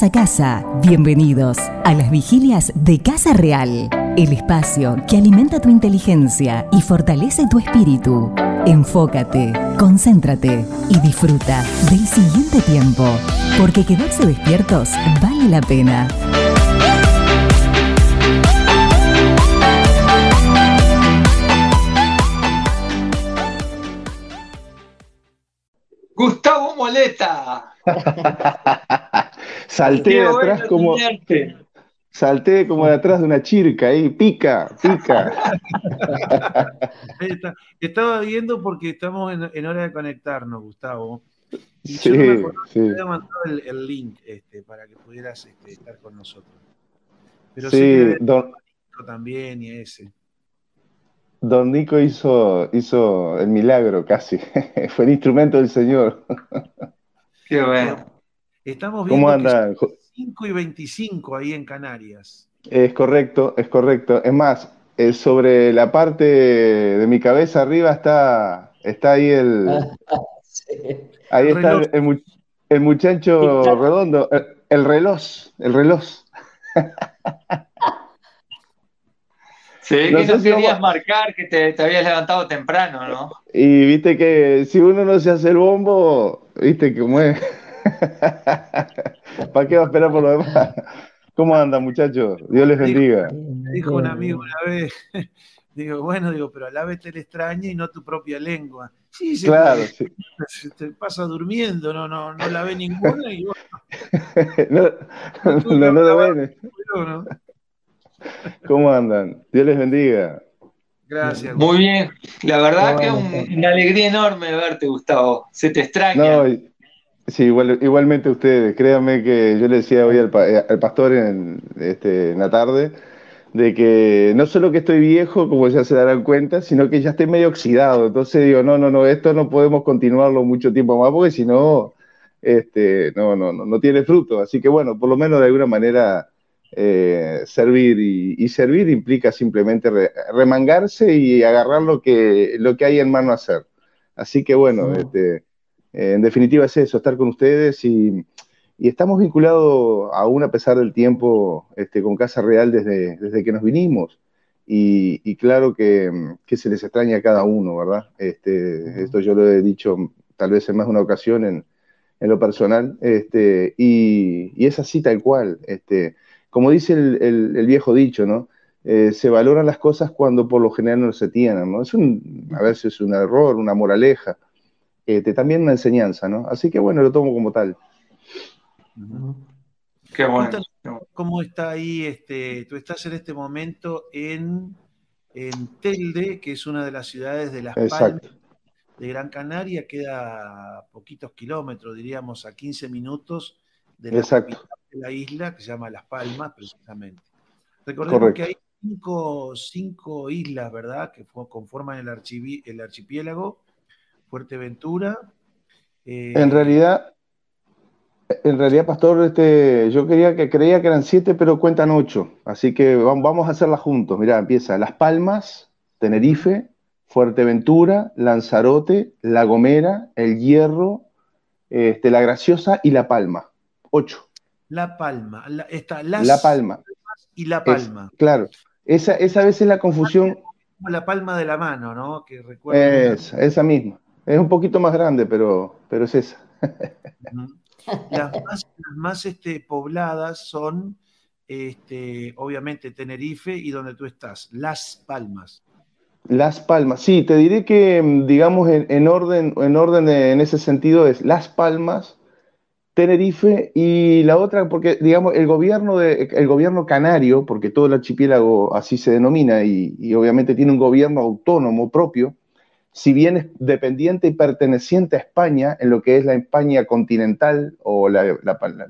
Bienvenidos a casa, bienvenidos a las vigilias de Casa Real, el espacio que alimenta tu inteligencia y fortalece tu espíritu. Enfócate, concéntrate y disfruta del siguiente tiempo, porque quedarse despiertos vale la pena. Gustavo Moleta. Salté de atrás como. Salté como de atrás de una chirca ahí, pica, pica. Estaba viendo porque estamos en, hora de conectarnos, Gustavo. Y sí, yo sí. te había mandado el, link este, para que pudieras este, estar con nosotros. Pero sí, don, también y ese. Don Nico hizo, hizo el milagro casi. Fue el instrumento del Señor. Qué bueno. Estamos viendo ¿Cómo anda? 5 y 25 ahí en Canarias. Es correcto, es correcto. Es más, es sobre la parte de mi cabeza arriba está, está ahí el. Ahí El está el, el mu- el muchacho redondo, el, el reloj, el reloj. No que no si querías vamos- marcar que te, te habías levantado temprano, ¿no? Y viste que si uno no se hace el bombo, viste cómo es. ¿Para qué va a esperar por lo demás? ¿Cómo anda, muchachos? Dios les bendiga. Me dijo un amigo una vez, digo, bueno, digo, pero al ave te le extraña y no tu propia lengua. Sí, se, Claro, sí. se te pasa durmiendo, no, no, no la ve ninguna y bueno, No, no, no lo ven. ¿Cómo andan? Dios les bendiga. Gracias. Muy bien. La verdad No, que un- una alegría enorme verte, Gustavo. Se te extraña. No, y- sí, igual- igualmente ustedes. Créanme que yo le decía hoy al, eh, al pastor en, este, en la tarde de que no solo que estoy viejo, como ya se darán cuenta, sino que ya estoy medio oxidado. Entonces digo, no, no, no, esto no podemos continuarlo mucho tiempo más porque si no, este, no, no, no, no tiene fruto. Así que bueno, por lo menos de alguna manera eh, servir y, y servir implica simplemente re- remangarse y agarrar lo que, lo que hay en mano a hacer. Así que bueno, Sí. este, en definitiva es eso, estar con ustedes y, y estamos vinculados aún a pesar del tiempo este, con Casa Real desde, desde que nos vinimos. Y, y claro que, que se les extraña a cada uno, ¿verdad? Este, esto yo lo he dicho tal vez en más de una ocasión en, en lo personal, este, y, y es así tal cual. Este, como dice el, el- el viejo dicho, ¿no? Eh, se valoran las cosas cuando por lo general no se tienen, ¿no? Es un, a veces un error, una moraleja, este, también una enseñanza, ¿no? Así que bueno, lo tomo como tal. Qué bueno. Cuéntanos ¿Cómo está ahí? Este, tú estás en este momento en, en Telde, que es una de las ciudades de Las Palmas de Gran Canaria, queda a poquitos kilómetros, diríamos a 15 minutos de la Exacto. de la isla, que se llama Las Palmas, precisamente. Recordemos Correcto. que hay cinco, cinco islas, ¿verdad?, que fo- conforman el, archivi- el archipiélago, Fuerteventura. eh, En realidad, en realidad, Pastor, este, yo quería que creía que eran siete, pero cuentan ocho. Así que vam- vamos a hacerlas juntos. Mirá, empieza Las Palmas, Tenerife, Fuerteventura, Lanzarote, La Gomera, El Hierro, este, La Graciosa y La Palma. Ocho. La Palma, la- está Las La Palma. y La Es- Palma. claro. Esa, esa vez es la confusión. Como la palma de la mano, ¿no? Que recuerda. Esa, esa misma. Es un poquito más grande, pero, pero es esa. Las más, las más, este, pobladas son, este, obviamente, Tenerife y donde tú estás, Las Palmas. Las Palmas, sí, te diré que, mm, digamos, en, en orden, en orden de- en ese sentido es Las Palmas, Tenerife y la otra, porque, digamos, el gobierno, de, el gobierno canario, porque todo el archipiélago así se denomina y, y obviamente tiene un gobierno autónomo propio, si bien es dependiente y perteneciente a España, en lo que es la España continental o la,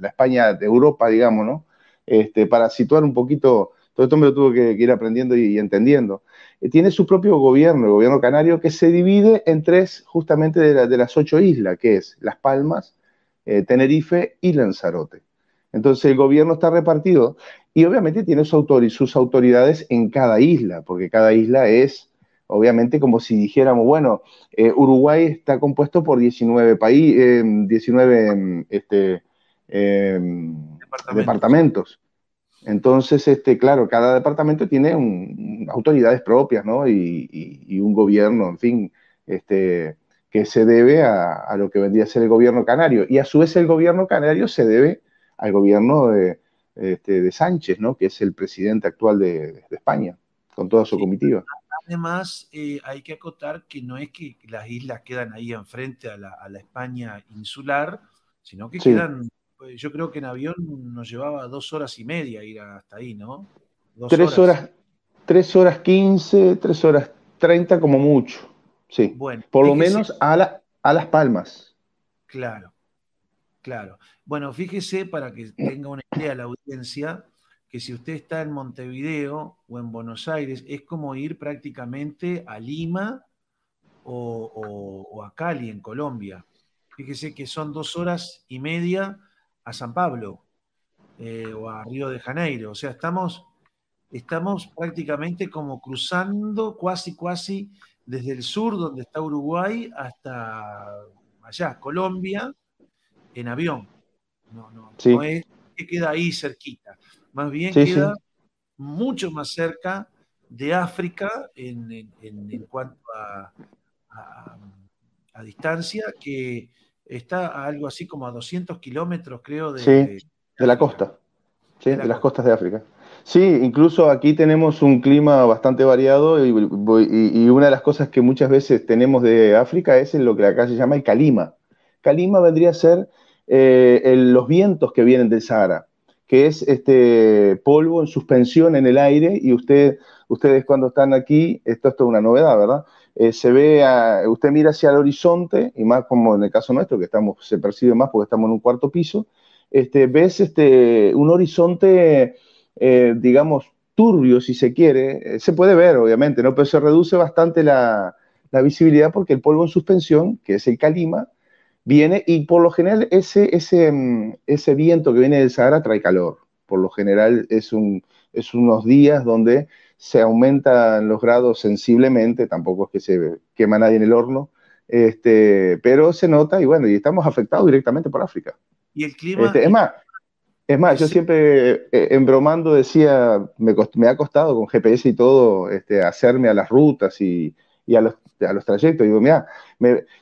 España de Europa, digamos, ¿no? Este, para situar un poquito, todo esto me lo tuve que, ir aprendiendo y, entendiendo. Eh, tiene su propio gobierno, el gobierno canario, que se divide en tres justamente de, la- de las ocho islas, que es Las Palmas, eh, Tenerife y Lanzarote. Entonces el gobierno está repartido y obviamente tiene sus autoridades en cada isla, porque cada isla es obviamente como si dijéramos, bueno, eh, Uruguay está compuesto por 19 países, 19 este, eh, departamentos. Entonces, este, claro, cada departamento tiene autoridades propias, ¿no? Y, un gobierno, en fin, este, que se debe a, lo que vendría a ser el gobierno canario. Y a su vez el gobierno canario se debe al gobierno de, este, Sánchez, ¿no? Que es el presidente actual de, España, con toda su comitiva. Además, eh, hay que acotar que no es que las islas quedan ahí enfrente a la, España insular, sino que quedan pues, yo creo que en avión nos llevaba dos horas y media ir hasta ahí, ¿no? tres horas. tres horas quince, tres horas treinta como mucho. Sí. Bueno, Por lo menos a, a Las Palmas. Claro, claro. Bueno, fíjese para que tenga una idea la audiencia, que si usted está en Montevideo o en Buenos Aires, es como ir prácticamente a Lima o, o a Cali, en Colombia. Fíjese que son dos horas y media a San Pablo eh, o a Río de Janeiro. O sea, estamos, estamos prácticamente como cruzando cuasi, cuasi desde el sur, donde está Uruguay, hasta allá, Colombia, en avión. No, no, no es que queda ahí cerquita. Más bien queda mucho más cerca de África en, cuanto a, a, distancia que está algo así como a 200 kilómetros, creo, de, de, la costa, sí, de, las costas de África. Sí, incluso aquí tenemos un clima bastante variado y, una de las cosas que muchas veces tenemos de África es lo que acá se llama el calima. Calima vendría a ser eh, los vientos que vienen del Sahara, que es este polvo en suspensión en el aire y usted, ustedes cuando están aquí, esto es toda una novedad, ¿verdad? Eh, se ve, usted mira hacia el horizonte, y más como en el caso nuestro, que estamos, se percibe más porque estamos en un cuarto piso, este, ves este, un horizonte, eh, digamos, turbio, si se quiere. Eh, se puede ver, obviamente, ¿no? pero se reduce bastante la, visibilidad porque el polvo en suspensión, que es el calima, viene y por lo general ese, ese, mm, ese viento que viene del Sahara trae calor. Por lo general es, un, es unos días donde se aumentan los grados sensiblemente, tampoco es que se quema nadie en el horno, este, pero se nota y bueno, y estamos afectados directamente por África. Y el clima... Este, es más, es más, yo siempre eh, en bromando decía, me, me, ha costado con GPS y todo este, hacerme a las rutas y, a, los, a, los, trayectos. Digo, mira,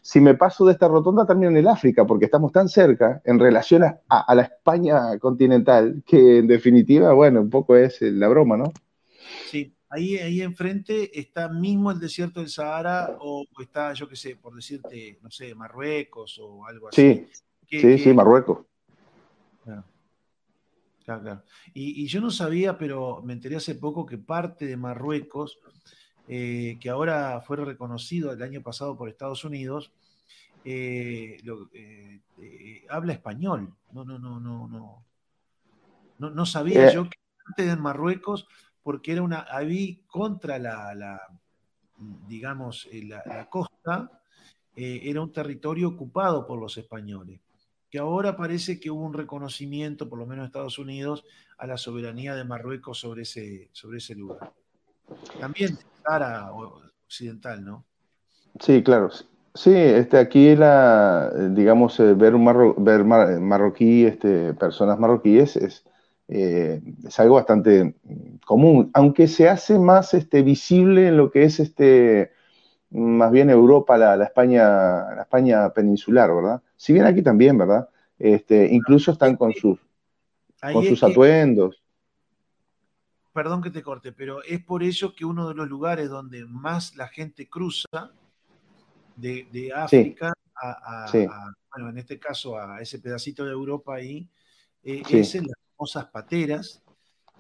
si me paso de esta rotonda también en el África, porque estamos tan cerca en relación a, a, la España continental, que en definitiva, bueno, un poco es la broma, ¿no? Sí, ahí, ahí enfrente está mismo el desierto del Sahara o está, yo qué sé, por decirte, no sé, Marruecos o algo así. Sí, sí, sí, Marruecos. Claro. Claro, Y, yo no sabía, pero me enteré hace poco que parte de Marruecos, eh, que ahora fue reconocido el año pasado por Estados Unidos, eh, eh, habla español. No, no, no, no, no. No, no sabía yo que parte de Marruecos porque era una, ahí contra la, digamos, la, costa, era un territorio ocupado por los españoles, que ahora parece que hubo un reconocimiento, por lo menos en Estados Unidos, a la soberanía de Marruecos sobre ese, sobre ese lugar. También Sahara Occidental, ¿no? Sí, claro. Sí, este, aquí la, digamos, eh, ver, un ver marroquí, este, personas marroquíes es, eh, es algo bastante común, aunque se hace más este, visible en lo que es este, más bien Europa, la, España, la España peninsular, ¿verdad? Si bien aquí también, ¿verdad? Este, incluso están con sus, con sus atuendos. Perdón que te corte, pero es por ello que uno de los lugares donde más la gente cruza de, África a, bueno, en este caso a ese pedacito de Europa ahí, eh, es en la famosas pateras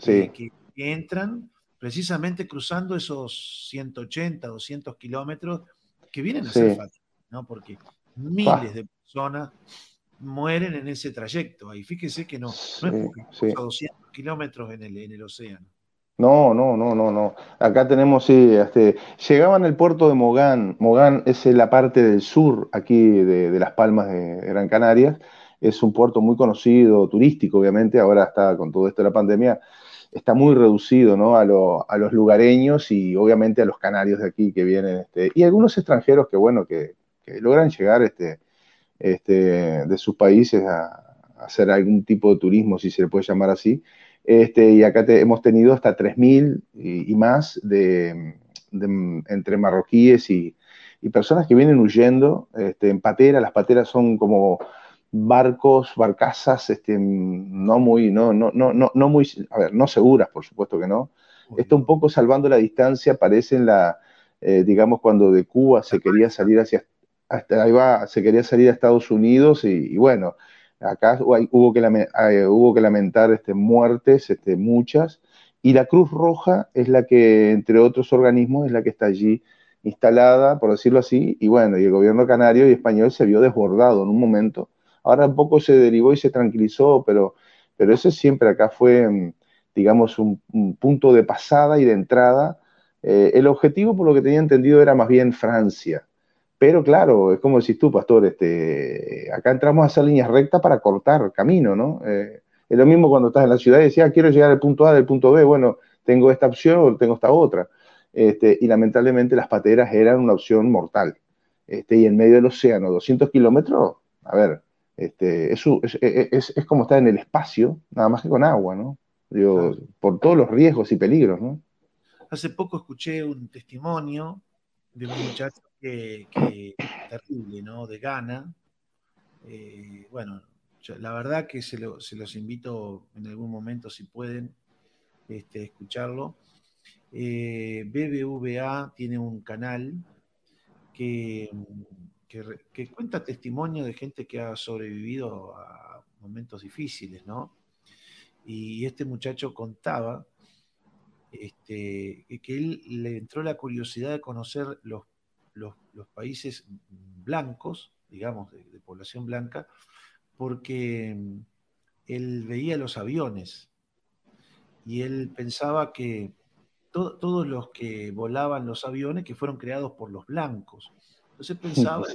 eh, que, entran precisamente cruzando esos 180, 200 kilómetros que vienen a ser fáciles, ¿no? Porque miles de personas mueren en ese trayecto. Y fíjese que no, no es porque 200 kilómetros en el, en el océano. No, no, no, no, no. Acá tenemos, sí, este, llegaban al puerto de Mogán. Mogán es la parte del sur aquí de, Las Palmas de Gran Canarias es un puerto muy conocido, turístico, obviamente, ahora está con todo esto de la pandemia, está muy reducido ¿no? a, los lugareños y obviamente a los canarios de aquí que vienen, este, y algunos extranjeros que, bueno, que, logran llegar este, este, de sus países a, hacer algún tipo de turismo, si se le puede llamar así. Este, y acá hemos tenido hasta 3.000 y, y, más de, entre marroquíes y, y, personas que vienen huyendo este, en patera. Las pateras son como barcos, barcazas, este, no muy, no, no, no, no, muy, a ver, no seguras, por supuesto que no. Esto un poco salvando la distancia, parece en la, eh, digamos, cuando de Cuba se quería salir hacia, hasta ahí va, se quería salir a Estados Unidos y, bueno, acá hubo que, lamentar este, muertes, este, muchas, y la Cruz Roja es la que, entre otros organismos, es la que está allí instalada, por decirlo así, y bueno, y el gobierno canario y español se vio desbordado en un momento. Ahora un poco se derivó y se tranquilizó, pero, pero ese siempre acá fue, mm, digamos, un, punto de pasada y de entrada. Eh, el objetivo, por lo que tenía entendido, era más bien Francia. Pero claro, es como decís tú, pastor, este, acá entramos a hacer líneas rectas para cortar camino, ¿no? Eh, es lo mismo cuando estás en la ciudad y decías, ah, quiero llegar al punto A del punto B, bueno, tengo esta opción o tengo esta otra. Este, y lamentablemente las pateras eran una opción mortal. Este, y en medio del océano, 200 kilómetros, a ver, este, es, es, es, como estar en el espacio, nada más que con agua, ¿no? Digo, Por todos los riesgos y peligros, ¿no? Hace poco escuché un testimonio de un muchacho que, terrible, ¿no? De Ghana. Eh, bueno, la verdad que se, los invito en algún momento, si pueden, este, escucharlo. Eh, BBVA tiene un canal que que, cuenta testimonio de gente que ha sobrevivido a momentos difíciles, ¿no? Y este muchacho contaba este, que él le entró la curiosidad de conocer los, los, países blancos, digamos, de, población blanca, porque mm, él veía los aviones y él pensaba que todos los que volaban los aviones que fueron creados por los blancos. Entonces pensaba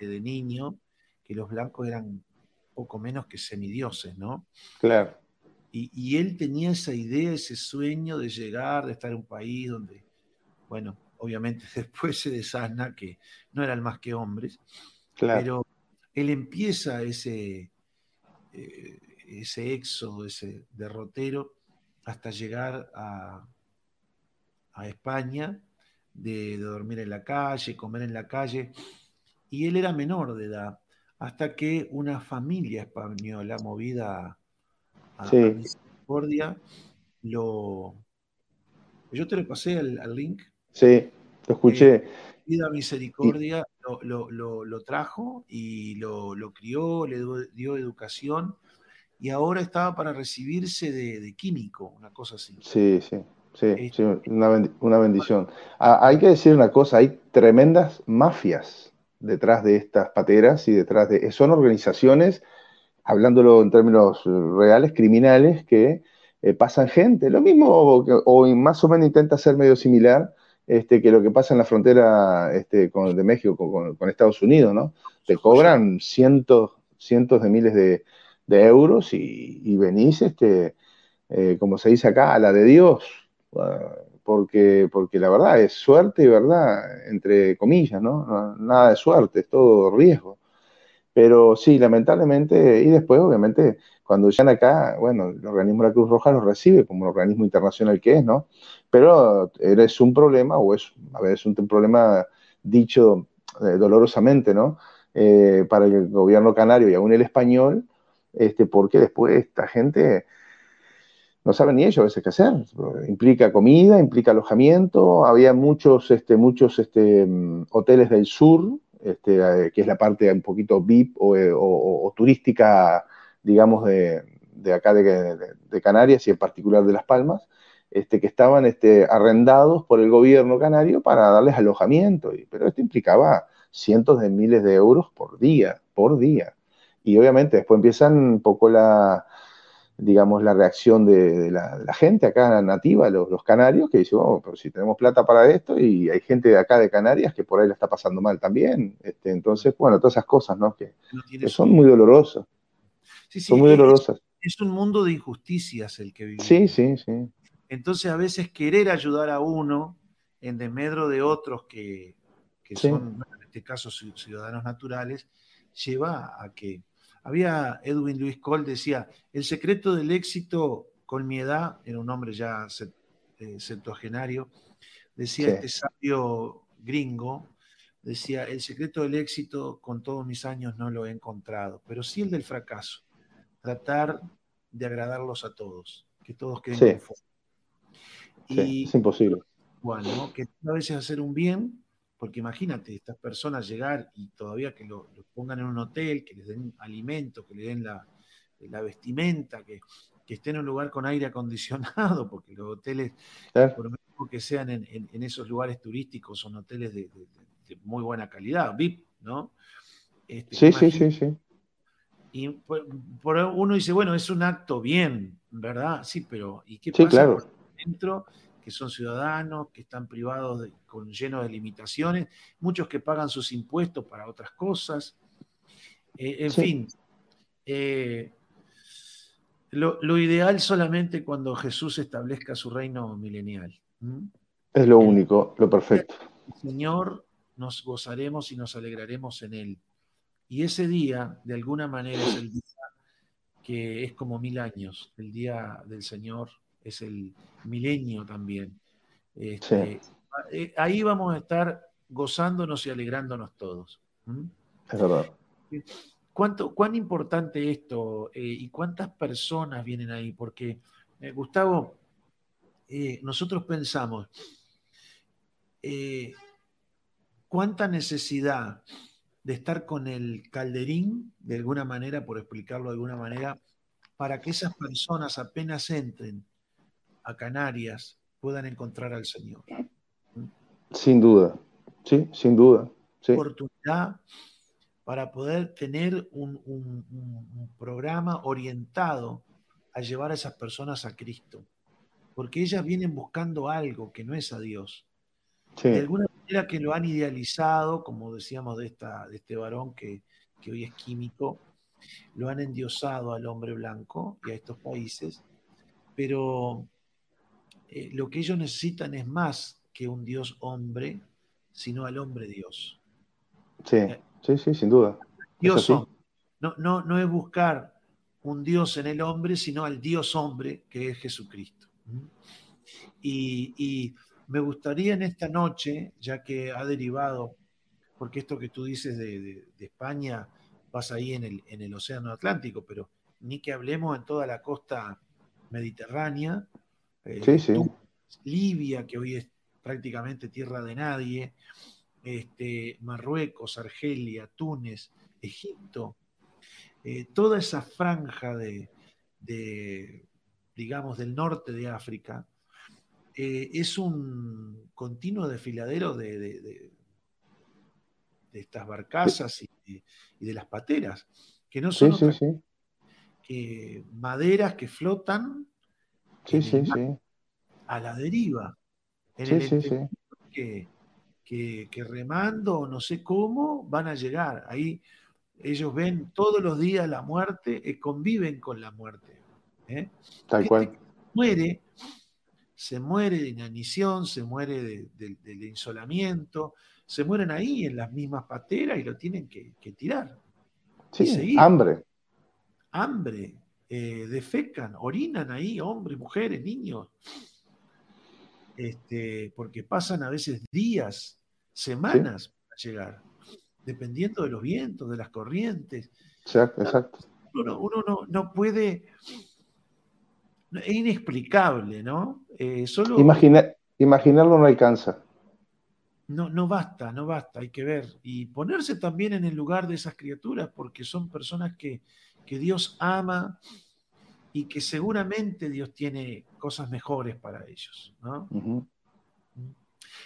de niño que los blancos eran poco menos que semidioses, ¿no? Claro. Y, él tenía esa idea, ese sueño de llegar, de estar en un país donde, bueno, obviamente después se desasna que no eran más que hombres, claro. pero él empieza ese, eh, ese éxodo, ese derrotero, hasta llegar a, a España de, dormir en la calle, comer en la calle, y él era menor de edad, hasta que una familia española movida a, Misericordia lo... Yo te lo pasé al, link. Sí, lo escuché. Vida eh, Misericordia lo, lo, trajo y lo, crió, le dio, educación y ahora estaba para recibirse de, de, químico, una cosa así. Sí, sí. Sí, una, bendición. Ah, hay que decir una cosa, hay tremendas mafias detrás de estas pateras y detrás de... Son organizaciones, hablándolo en términos reales, criminales, que eh, pasan gente. Lo mismo, o, más o menos intenta ser medio similar este, que lo que pasa en la frontera este, de México con, Estados Unidos, ¿no? Te cobran cientos, cientos de miles de, euros y, venís, este, eh, como se dice acá, a la de Dios, porque, porque la verdad es suerte y verdad, entre comillas, ¿no? Nada de suerte, es todo riesgo. Pero sí, lamentablemente, y después, obviamente, cuando llegan acá, bueno, el organismo de la Cruz Roja los recibe como un organismo internacional que es, ¿no? Pero es un problema, o es, a ver, es un problema dicho eh, dolorosamente, ¿no? Eh, para el gobierno canario y aún el español, este, porque después esta gente no saben ni ellos a veces qué hacer. Implica comida, implica alojamiento. Había muchos, este, muchos este, mm, hoteles del sur, este, eh, que es la parte un poquito VIP eh, o, turística, digamos, de, acá de, Canarias y en particular de Las Palmas, este, que estaban este, arrendados por el gobierno canario para darles alojamiento. Pero esto implicaba cientos de miles de euros por día, por día. Y obviamente después empiezan un poco la, digamos, la reacción de, la, gente acá nativa, los, los canarios, que dicen, oh, pero si tenemos plata para esto y hay gente de acá de Canarias que por ahí la está pasando mal también. Este, entonces, bueno, todas esas cosas, ¿no? Que, son muy dolorosas. Sí, sí, son muy dolorosas. Es un mundo de injusticias el que vivimos. Sí, sí, sí. Entonces, a veces querer ayudar a uno en desmedro de otros que, que son, en este caso, ciudadanos naturales, lleva a que había Edwin Luis Cole decía, el secreto del éxito con mi edad, era un hombre ya eh, centogenario, decía este sabio gringo, decía, el secreto del éxito con todos mis años no lo he encontrado, pero sí el del fracaso, tratar de agradarlos a todos, que todos queden sí. y, es imposible. Bueno, que a veces hacer un bien, porque imagínate, estas personas llegar y todavía que lo, pongan en un hotel, que les den alimento, que le den la, vestimenta, que, estén en un lugar con aire acondicionado, porque los hoteles, por lo menos que sean en, esos lugares turísticos, son hoteles de, muy buena calidad, VIP, ¿no? Este, sí, sí, sí, sí. Y por, uno dice, bueno, es un acto bien, ¿verdad? Sí, pero ¿y qué pasa claro. dentro? Que son ciudadanos, que están privados, con llenos de limitaciones, muchos que pagan sus impuestos para otras cosas. Eh, en fin, eh, lo, ideal solamente cuando Jesús establezca su reino milenial. Es lo único, lo perfecto. Señor nos gozaremos y nos alegraremos en él. Y ese día, de alguna manera, es el día que es como mil años. El día del Señor es el milenio también. Este, eh, ahí vamos a estar gozándonos y alegrándonos todos. Es verdad. ¿Cuánto, ¿Cuán importante esto eh, y cuántas personas vienen ahí? Porque, eh, Gustavo, nosotros pensamos, cuánta necesidad de estar con el calderín, de alguna manera, por explicarlo de alguna manera, para que esas personas apenas entren a Canarias puedan encontrar al Señor. Sin duda, sí, sin duda. Oportunidad para poder tener un, programa orientado a llevar a esas personas a Cristo, porque ellas vienen buscando algo que no es a Dios. De alguna que lo han idealizado, como decíamos de, esta, de este varón que, hoy es químico, lo han endiosado al hombre blanco y a estos países, pero eh, lo que ellos necesitan es más que un Dios hombre, sino al hombre Dios. Sí, eh, sí, sí, sin duda. Dios No, no, no es buscar un Dios en el hombre, sino al Dios hombre que es Jesucristo. y me gustaría en esta noche, ya que ha derivado, porque esto que tú dices de, España pasa ahí en el, en el, Océano Atlántico, pero ni que hablemos en toda la costa mediterránea, eh, Libia, que hoy es prácticamente tierra de nadie, este, Marruecos, Argelia, Túnez, Egipto, eh, toda esa franja de, digamos, del norte de África, eh, es un continuo desfiladero de, de, estas barcazas y, de las pateras, que no son que maderas que flotan a la deriva. En que, que, que, remando, no sé cómo, van a llegar. Ahí ellos ven todos los días la muerte y conviven con la muerte. ¿eh? Tal cual. Muere se muere de inanición, se muere del insolamiento, se mueren ahí en las mismas pateras y lo tienen que, tirar. Sí, hambre. Hambre, eh, defecan, orinan ahí, hombres, mujeres, niños. Este, porque pasan a veces días, semanas para llegar, dependiendo de los vientos, de las corrientes. Exacto, exacto. Uno, no, no puede es inexplicable, ¿no? Eh, solo, imaginarlo no alcanza. No, no basta, no basta, hay que ver. Y ponerse también en el lugar de esas criaturas, porque son personas que, Dios ama y que seguramente Dios tiene cosas mejores para ellos, ¿no?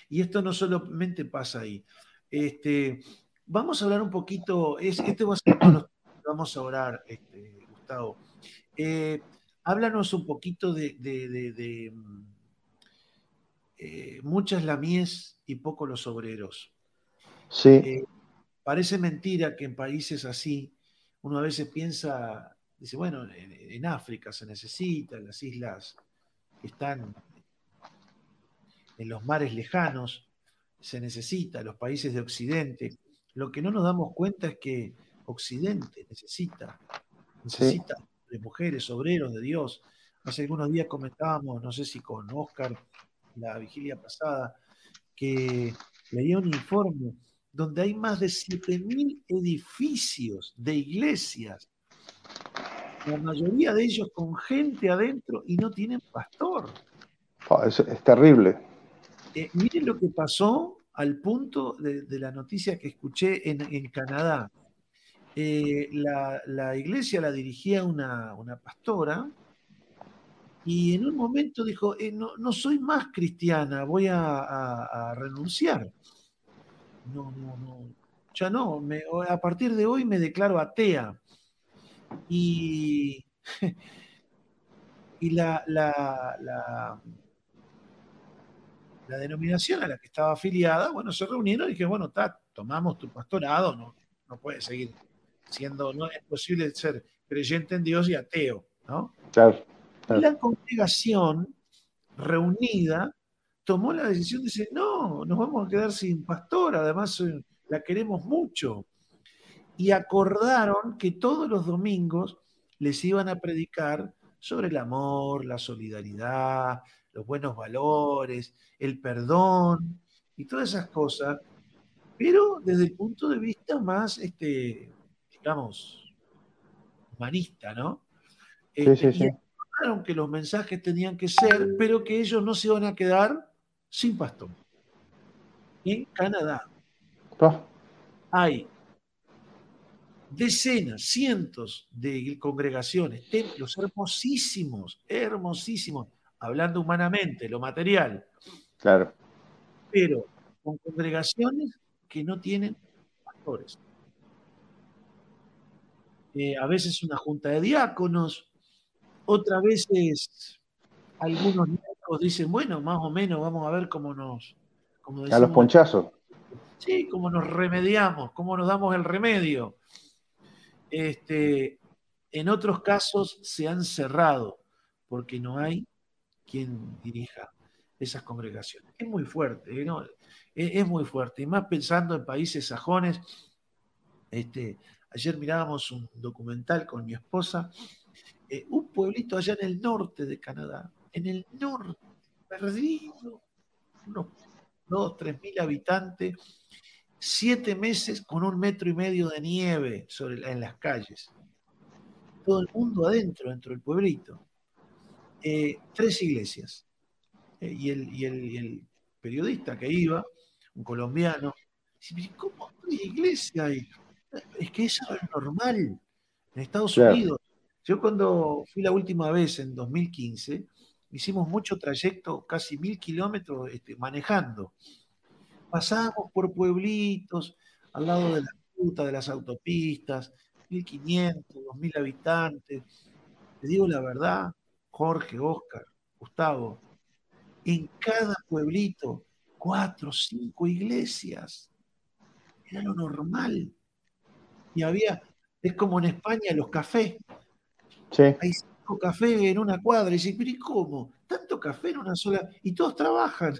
Y esto no solamente pasa ahí. Este, vamos a hablar un poquito, es, este va a ser vamos a orar, este, Gustavo. Eh, Háblanos un poquito de, mm, eh, muchas la mies y poco los obreros. Sí. Eh, parece mentira que en países así uno a veces piensa, dice, bueno, en, África se necesita, en las islas que están en los mares lejanos, se necesita, los países de Occidente. Lo que no nos damos cuenta es que Occidente necesita, necesita de mujeres, obreros de Dios. Hace algunos días comentábamos, no sé si con Oscar, la vigilia pasada, que leía un informe donde hay más de 7.000 edificios de iglesias, la mayoría de ellos con gente adentro y no tienen pastor. Ah, es, terrible. Eh, miren lo que pasó al punto de, la noticia que escuché en, Canadá. Eh, la, iglesia la dirigía una, pastora y en un momento dijo, eh, no, soy más cristiana, voy a renunciar no, no, no, ya no, a partir de hoy me declaro atea. Y, y la, la, la, denominación a la que estaba afiliada, bueno, se reunieron y dije, bueno, tomamos tu pastorado, no, no puede seguir siendo, no es posible ser creyente en Dios y ateo, ¿no? claro. Y la congregación reunida tomó la decisión de decir, no, nos vamos a quedar sin pastor, además eh, la queremos mucho. Y acordaron que todos los domingos les iban a predicar sobre el amor, la solidaridad, los buenos valores, el perdón y todas esas cosas, pero desde el punto de vista más, este, digamos, humanista, ¿no? Sí, sí, sí. que los mensajes tenían que ser, pero que ellos no se iban a quedar sin pastor. En Canadá hay decenas, cientos de congregaciones, templos hermosísimos, hermosísimos, hablando humanamente, lo material. Claro. Pero con congregaciones que no tienen pastores. Eh, a veces una junta de diáconos, otras veces algunos dicen, bueno, más o menos vamos a ver cómo nos... a los ponchazos. Sí, cómo nos remediamos, cómo nos damos el remedio. Este, en otros casos se han cerrado porque no hay quien dirija esas congregaciones. Es muy fuerte, ¿eh? ¿no? es, muy fuerte. Y más pensando en países sajones. Este, ayer mirábamos un documental con mi esposa, eh, un pueblito allá en el norte de Canadá, en el norte, perdido, unos dos, tres mil habitantes, siete meses con un metro y medio de nieve sobre, en las calles. Todo el mundo adentro, dentro del pueblito. Eh, tres iglesias. Eh, y, el, periodista que iba, un colombiano, dice, ¿cómo hay iglesia? Es que eso es normal en Estados Unidos. Yo cuando fui la última vez en 2015, hicimos mucho trayecto, casi mil kilómetros este, manejando. Pasábamos por pueblitos al lado de la ruta, de las autopistas, 1500, 2000 habitantes. Te digo la verdad, Jorge, Oscar, Gustavo, en cada pueblito, cuatro, cinco iglesias. Era lo normal. Y había, es como en España los cafés. Sí café en una cuadra. Y dice, pero ¿y cómo? Tanto café en una sola. Y todos trabajan.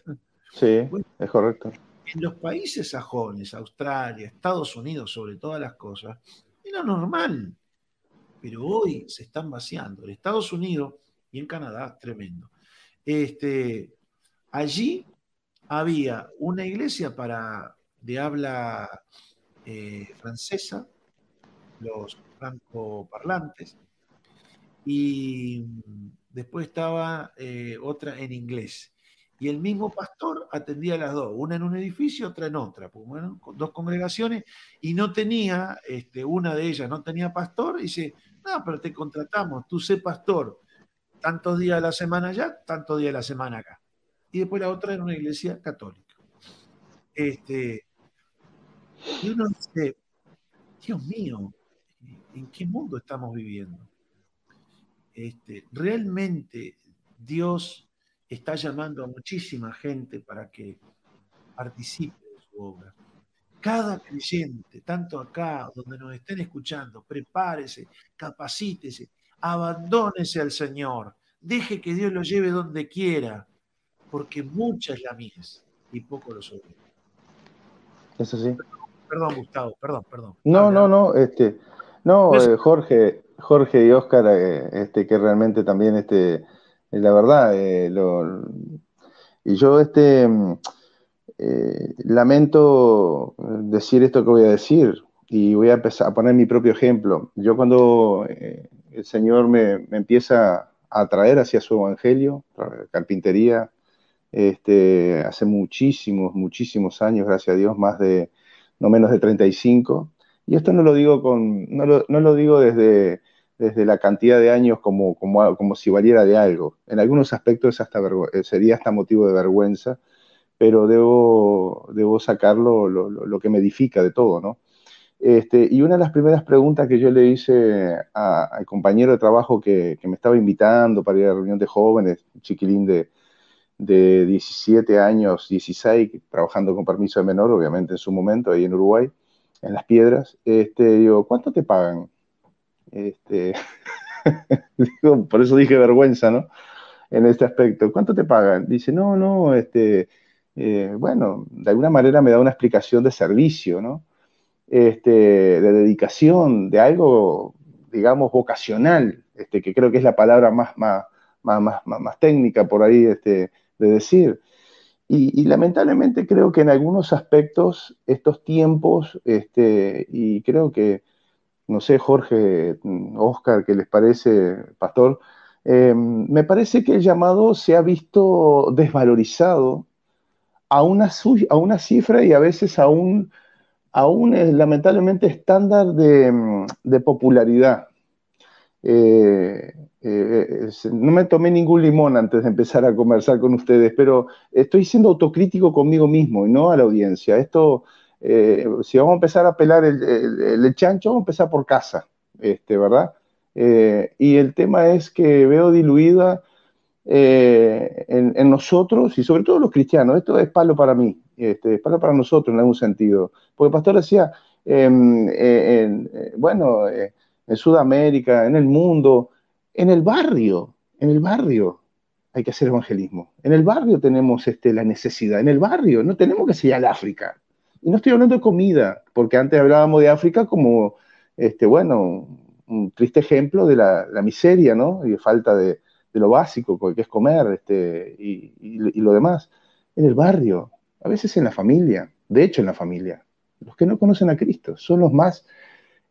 Sí, es correcto. En los países sajones, Australia, Estados Unidos, sobre todas las cosas, era normal. Pero hoy se están vaciando. En Estados Unidos y en Canadá, tremendo. Este, allí había una iglesia para de habla eh, francesa, los francoparlantes, y después estaba eh, otra en inglés. Y el mismo pastor atendía a las dos, una en un edificio, otra en otra, bueno, dos congregaciones, y no tenía, este, una de ellas no tenía pastor, y dice, no, pero te contratamos, tú sé pastor, tantos días a la semana allá, tantos días a la semana acá. Y después la otra en una iglesia católica. Este, y uno dice, Dios mío, ¿en qué mundo estamos viviendo? Este, realmente Dios está llamando a muchísima gente para que participe de su obra. Cada creyente, tanto acá donde nos estén escuchando, prepárese, capacítese, abandónese al Señor, deje que Dios lo lleve donde quiera, porque mucha es la mies y poco lo sobre. Eso sí. perdón, Gustavo, perdón, perdón. No, no, no, este, no, eh, Jorge, Jorge y Oscar, eh, este, que realmente también, este, la verdad, eh, y yo, este, lamento decir esto que voy a decir, y voy a empezar a poner mi propio ejemplo. Yo cuando el Señor me, me empieza a atraer hacia su evangelio, carpintería, este, hace muchísimos, muchísimos años, gracias a Dios, más de, no menos de 35. Y esto no lo digo, con, no lo, no lo digo desde, desde la cantidad de años como, como, como si valiera de algo. En algunos aspectos hasta eh, sería hasta motivo de vergüenza, pero debo, debo sacarlo lo, que me edifica de todo, ¿no? Este, y una de las primeras preguntas que yo le hice al compañero de trabajo que, que, me estaba invitando para ir a la reunión de jóvenes, chiquilín de, de 17 años, 16, trabajando con permiso de menor, obviamente en su momento, ahí en Uruguay, en Las Piedras, este, digo, ¿cuánto te pagan? Este, por eso dije vergüenza, ¿no? En este aspecto, ¿cuánto te pagan? Dice, no, no, este, eh, bueno, de alguna manera me da una explicación de servicio, ¿no? Este, de dedicación, de algo, digamos, vocacional, este, que creo que es la palabra más, más, más, más, más técnica por ahí, este, de decir. Y, lamentablemente creo que en algunos aspectos estos tiempos, este, y creo que, no sé, Jorge, Oscar, ¿qué les parece, Pastor? Em, me parece que el llamado se ha visto desvalorizado a una, a una cifra y a veces a un, a un eh, lamentablemente estándar de, de popularidad. Eh, eh, no me tomé ningún limón antes de empezar a conversar con ustedes, pero estoy siendo autocrítico conmigo mismo y no a la audiencia. Esto, eh, si vamos a empezar a pelar el, chancho, vamos a empezar por casa, este, ¿verdad? y el tema es que veo diluida en, nosotros y sobre todo los cristianos. Esto es palo para mí, este, es palo para nosotros en algún sentido. Porque el pastor decía, em, bueno, en Sudamérica, en el mundo, en el barrio, en el barrio hay que hacer evangelismo. En el barrio tenemos este, la necesidad, en el barrio, no tenemos que ir al África. Y no estoy hablando de comida, porque antes hablábamos de África como, este, bueno, un triste ejemplo de la, miseria, ¿no? Y de falta de, lo básico, que es comer este, y lo demás. En el barrio, a veces en la familia, de hecho en la familia. Los que no conocen a Cristo son los más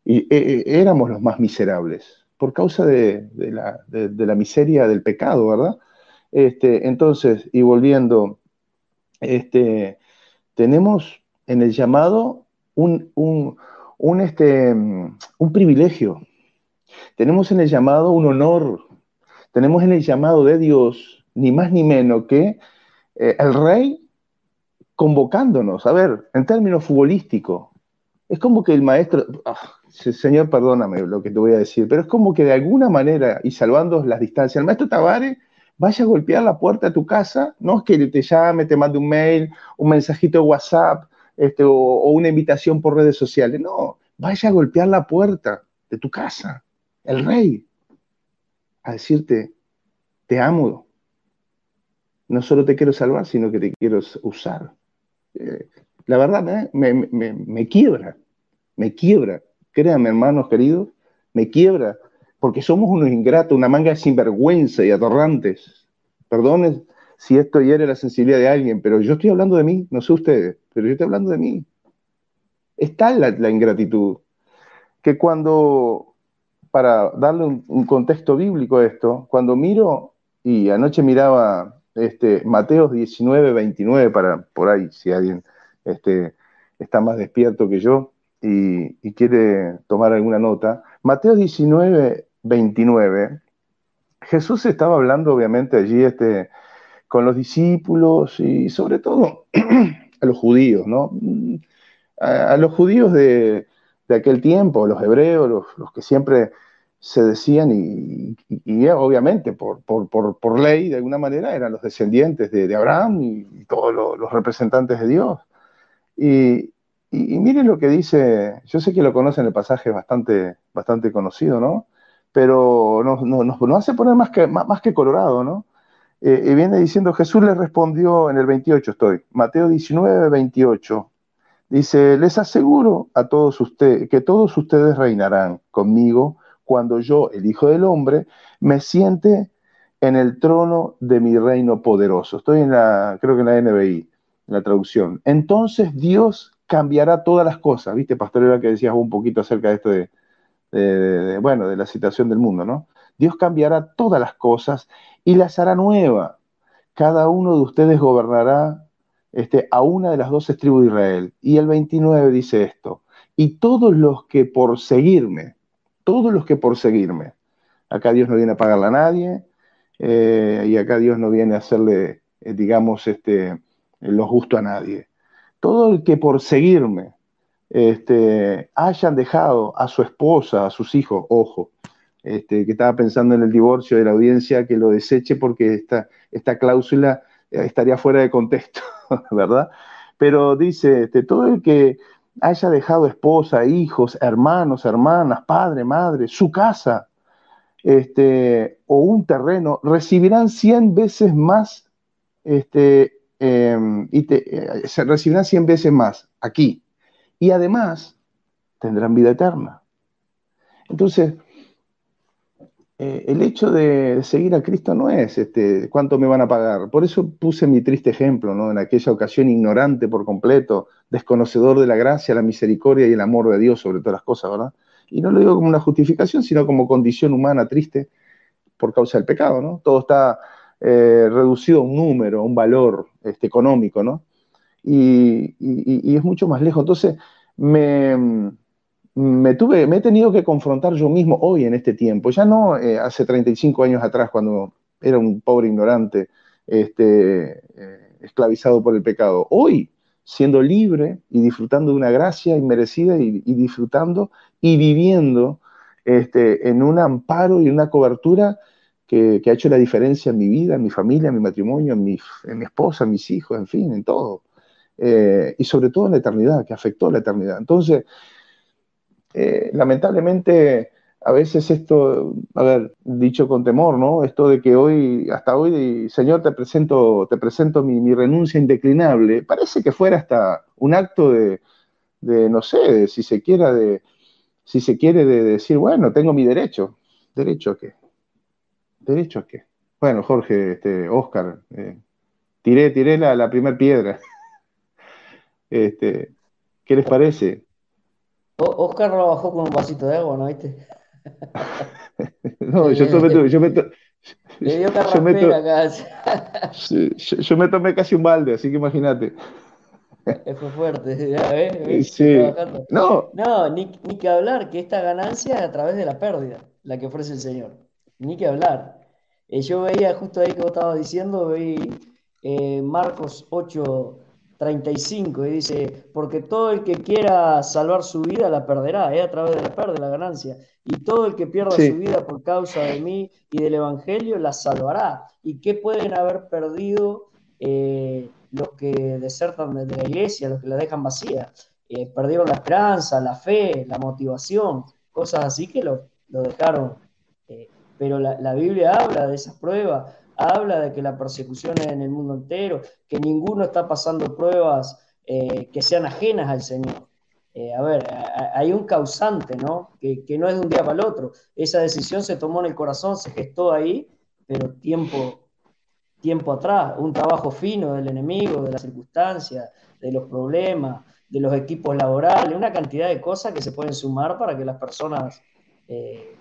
y eh, eh, éramos los más miserables por causa de, la, miseria del pecado, ¿verdad? Este, entonces, y volviendo, este, tenemos en el llamado un, un, este, un privilegio, tenemos en el llamado un honor, tenemos en el llamado de Dios ni más ni menos que eh, el rey convocándonos, a ver, en términos futbolísticos, es como que el maestro, ah, señor, perdóname lo que te voy a decir, pero es como que de alguna manera, y salvando las distancias, el maestro Tavares vaya a golpear la puerta de tu casa, no es que te llame, te mande un mail, un mensajito de WhatsApp, este, o, una invitación por redes sociales, no, vaya a golpear la puerta de tu casa, el rey, a decirte, te amo, no solo te quiero salvar, sino que te quiero usar. Eh, la verdad me, me quiebra, me quiebra créanme, hermanos queridos, me quiebra, porque somos unos ingratos, una manga de sinvergüenza y atorrantes. Perdonen si esto hiere la sensibilidad de alguien, pero yo estoy hablando de mí, no sé ustedes, pero yo estoy hablando de mí. Está la, la ingratitud, que cuando, para darle un, contexto bíblico a esto, cuando miro, y anoche miraba este, Mateo 19, 29, para por ahí, si alguien este, está más despierto que yo, y, quiere tomar alguna nota, Mateo 19, 29, Jesús estaba hablando obviamente allí este, con los discípulos y sobre todo a los judíos, ¿no? A, los judíos de, aquel tiempo, los hebreos, los, que siempre se decían y, obviamente por, ley de alguna manera eran los descendientes de, Abraham y, todos los, representantes de Dios. Y, miren lo que dice, yo sé que lo conocen, el pasaje bastante, bastante conocido, ¿no? Pero nos, nos, hace poner más que, más, que colorado, ¿no? Eh, y viene diciendo, Jesús le respondió en el 28, estoy, Mateo 19, 28, Dice, les aseguro a todos ustedes que todos ustedes reinarán conmigo cuando yo, el Hijo del Hombre, me siente en el trono de mi reino poderoso. Estoy en la, creo que en la NBI, en la traducción. Entonces Dios cambiará todas las cosas. ¿Viste, Pastor, era que decías un poquito acerca de esto de, bueno, de la situación del mundo, ¿no? Dios cambiará todas las cosas y las hará nueva. Cada uno de ustedes gobernará este, a una de las doce tribus de Israel. Y el 29 dice esto, y todos los que por seguirme, todos los que por seguirme, acá Dios no viene a pagarle a nadie, eh, y acá Dios no viene a hacerle, eh, digamos, este, lo justo a nadie. Todo el que por seguirme este, hayan dejado a su esposa, a sus hijos, ojo, este, que estaba pensando en el divorcio de la audiencia, que lo deseche porque esta, esta cláusula eh, estaría fuera de contexto, ¿verdad? Pero dice, este, todo el que haya dejado esposa, hijos, hermanos, hermanas, padre, madre, su casa, este, o un terreno, recibirán 100 veces más, este, em, y eh, se recibirán 100 veces más aquí. Y además tendrán vida eterna. Entonces, eh, el hecho de seguir a Cristo no es este, cuánto me van a pagar. Por eso puse mi triste ejemplo, ¿no? En aquella ocasión ignorante por completo, desconocedor de la gracia, la misericordia y el amor de Dios sobre todas las cosas, ¿verdad? Y no lo digo como una justificación, sino como condición humana triste por causa del pecado, ¿no? Todo está eh, reducido a un número, a un valor este, económico, ¿no? Y, es mucho más lejos. Entonces, me, me, tuve, me he tenido que confrontar yo mismo hoy en este tiempo, ya no eh, hace 35 años atrás cuando era un pobre ignorante, este, eh, esclavizado por el pecado. Hoy, siendo libre y disfrutando de una gracia inmerecida y, disfrutando y viviendo este, en un amparo y una cobertura que, ha hecho la diferencia en mi vida, en mi familia, en mi matrimonio, en mi, en mi esposa, en mis hijos, en fin, en todo. Eh, y sobre todo en la eternidad, que afectó la eternidad. Entonces, eh, lamentablemente, a veces esto, a ver, dicho con temor, ¿no? Esto de que hoy, hasta hoy, Señor, te presento, te presento mi, renuncia indeclinable, parece que fuera hasta un acto de, no sé, si se quiera, de, si se quiere de decir, bueno, tengo mi derecho. ¿Derecho a qué? ¿Derecho a qué? Bueno, Jorge, este, Oscar, eh, tiré, tiré la, la primera piedra. este, ¿Qué les parece? Oscar lo bajó con un vasito de agua, ¿no viste? no, yo, tomé, yo, me, Le dio yo, me yo, me tomé casi un balde, así que imagínate. Fue fuerte, ¿ya ves? Sí. No, no ni, ni, que hablar, que esta ganancia es a través de la pérdida, la que ofrece el Señor. Ni que hablar. Eh, yo veía justo ahí que vos estabas diciendo, veí eh, Marcos 8, 35 y dice, porque todo el que quiera salvar su vida la perderá, ¿eh? a través de la pérdida, la ganancia. Y todo el que pierda su vida por causa de mí y del Evangelio la salvará. ¿Y qué pueden haber perdido eh, los que desertan de la iglesia, los que la dejan vacía? Eh, perdieron la esperanza, la fe, la motivación, cosas así que lo, dejaron. pero la, la Biblia habla de esas pruebas habla de que la persecución es en el mundo entero, que ninguno está pasando pruebas eh, que sean ajenas al Señor. Eh, a ver, hay un causante, ¿no? Que, no es de un día para el otro. Esa decisión se tomó en el corazón, se gestó ahí, pero tiempo, tiempo atrás, un trabajo fino del enemigo, de las circunstancias, de los problemas, de los equipos laborales, una cantidad de cosas que se pueden sumar para que las personas eh,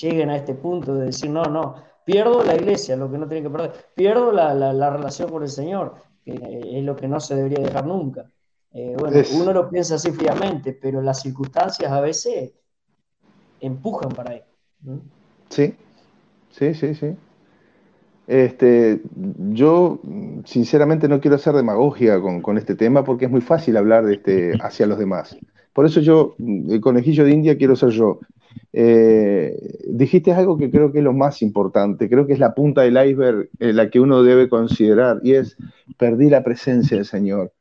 lleguen a este punto de decir, no, no, Pierdo la iglesia, lo que no tiene que perder. Pierdo la, relación con el Señor, que es lo que no se debería dejar nunca. Eh, bueno, uno lo piensa así fríamente, pero las circunstancias a veces empujan para ahí. Sí, sí, sí, sí. Este, yo sinceramente no quiero hacer demagogia con, con, este tema porque es muy fácil hablar de este, hacia los demás. Por eso yo, el conejillo de India, quiero ser yo. Eh, dijiste algo que creo que es lo más importante, creo que es la punta del iceberg en la que uno debe considerar, y es, perdí la presencia del Señor.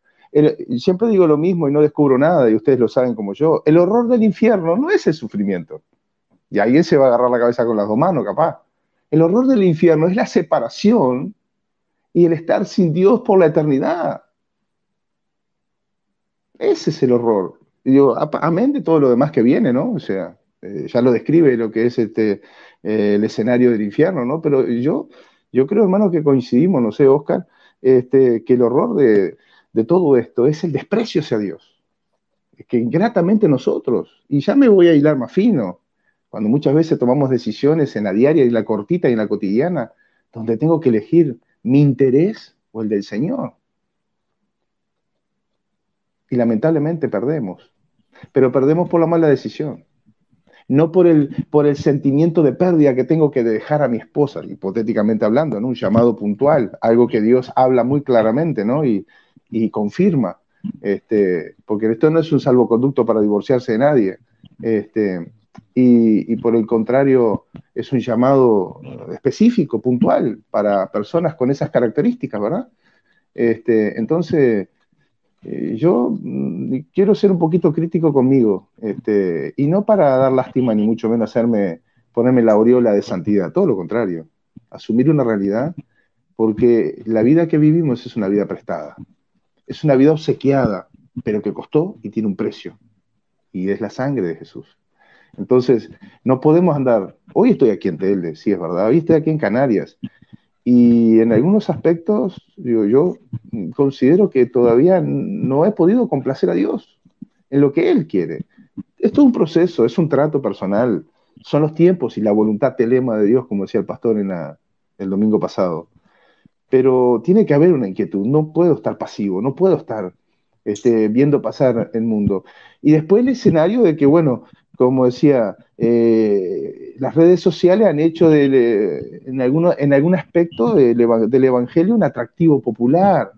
siempre digo lo mismo y no descubro nada, y ustedes lo saben como yo, el horror del infierno no es el sufrimiento. Y alguien se va a agarrar la cabeza con las dos manos, capaz. El horror del infierno es la separación y el estar sin Dios por la eternidad. Ese es el horror. digo, amén de todo lo demás que viene, ¿no? O sea, eh, ya lo describe lo que es este, eh, el escenario del infierno, ¿no? Pero yo, yo creo, hermano, que coincidimos, no sé, Oscar, este, que el horror de, de todo esto es el desprecio hacia Dios. Que ingratamente nosotros, y ya me voy a hilar más fino, cuando muchas veces tomamos decisiones en la diaria y en la cortita y en la cotidiana, donde tengo que elegir mi interés o el del Señor. Y lamentablemente perdemos, pero perdemos por la mala decisión no por el, por el sentimiento de pérdida que tengo que dejar a mi esposa, hipotéticamente hablando, ¿no? un llamado puntual, algo que Dios habla muy claramente ¿no? y, confirma, este, porque esto no es un salvoconducto para divorciarse de nadie, este, y, por el contrario es un llamado específico, puntual, para personas con esas características, ¿verdad? Este, entonces, eh, yo mm, quiero ser un poquito crítico conmigo, este, y no para dar lástima ni mucho menos hacerme ponerme la aureola de santidad, todo lo contrario, asumir una realidad, porque la vida que vivimos es una vida prestada, es una vida obsequiada, pero que costó y tiene un precio, y es la sangre de Jesús. Entonces, no podemos andar, hoy estoy aquí en Telde, sí es verdad, hoy estoy aquí en Canarias, y en algunos aspectos, yo considero que todavía no he podido complacer a Dios en lo que Él quiere. Esto es un proceso, es un trato personal, son los tiempos y la voluntad telema de Dios, como decía el pastor en el domingo pasado. Pero tiene que haber una inquietud, no puedo estar pasivo, no puedo estar este, viendo pasar el mundo. Y después el escenario de que, bueno, como decía, eh, las redes sociales han hecho en, alguno, en algún aspecto del, Evangelio un atractivo popular.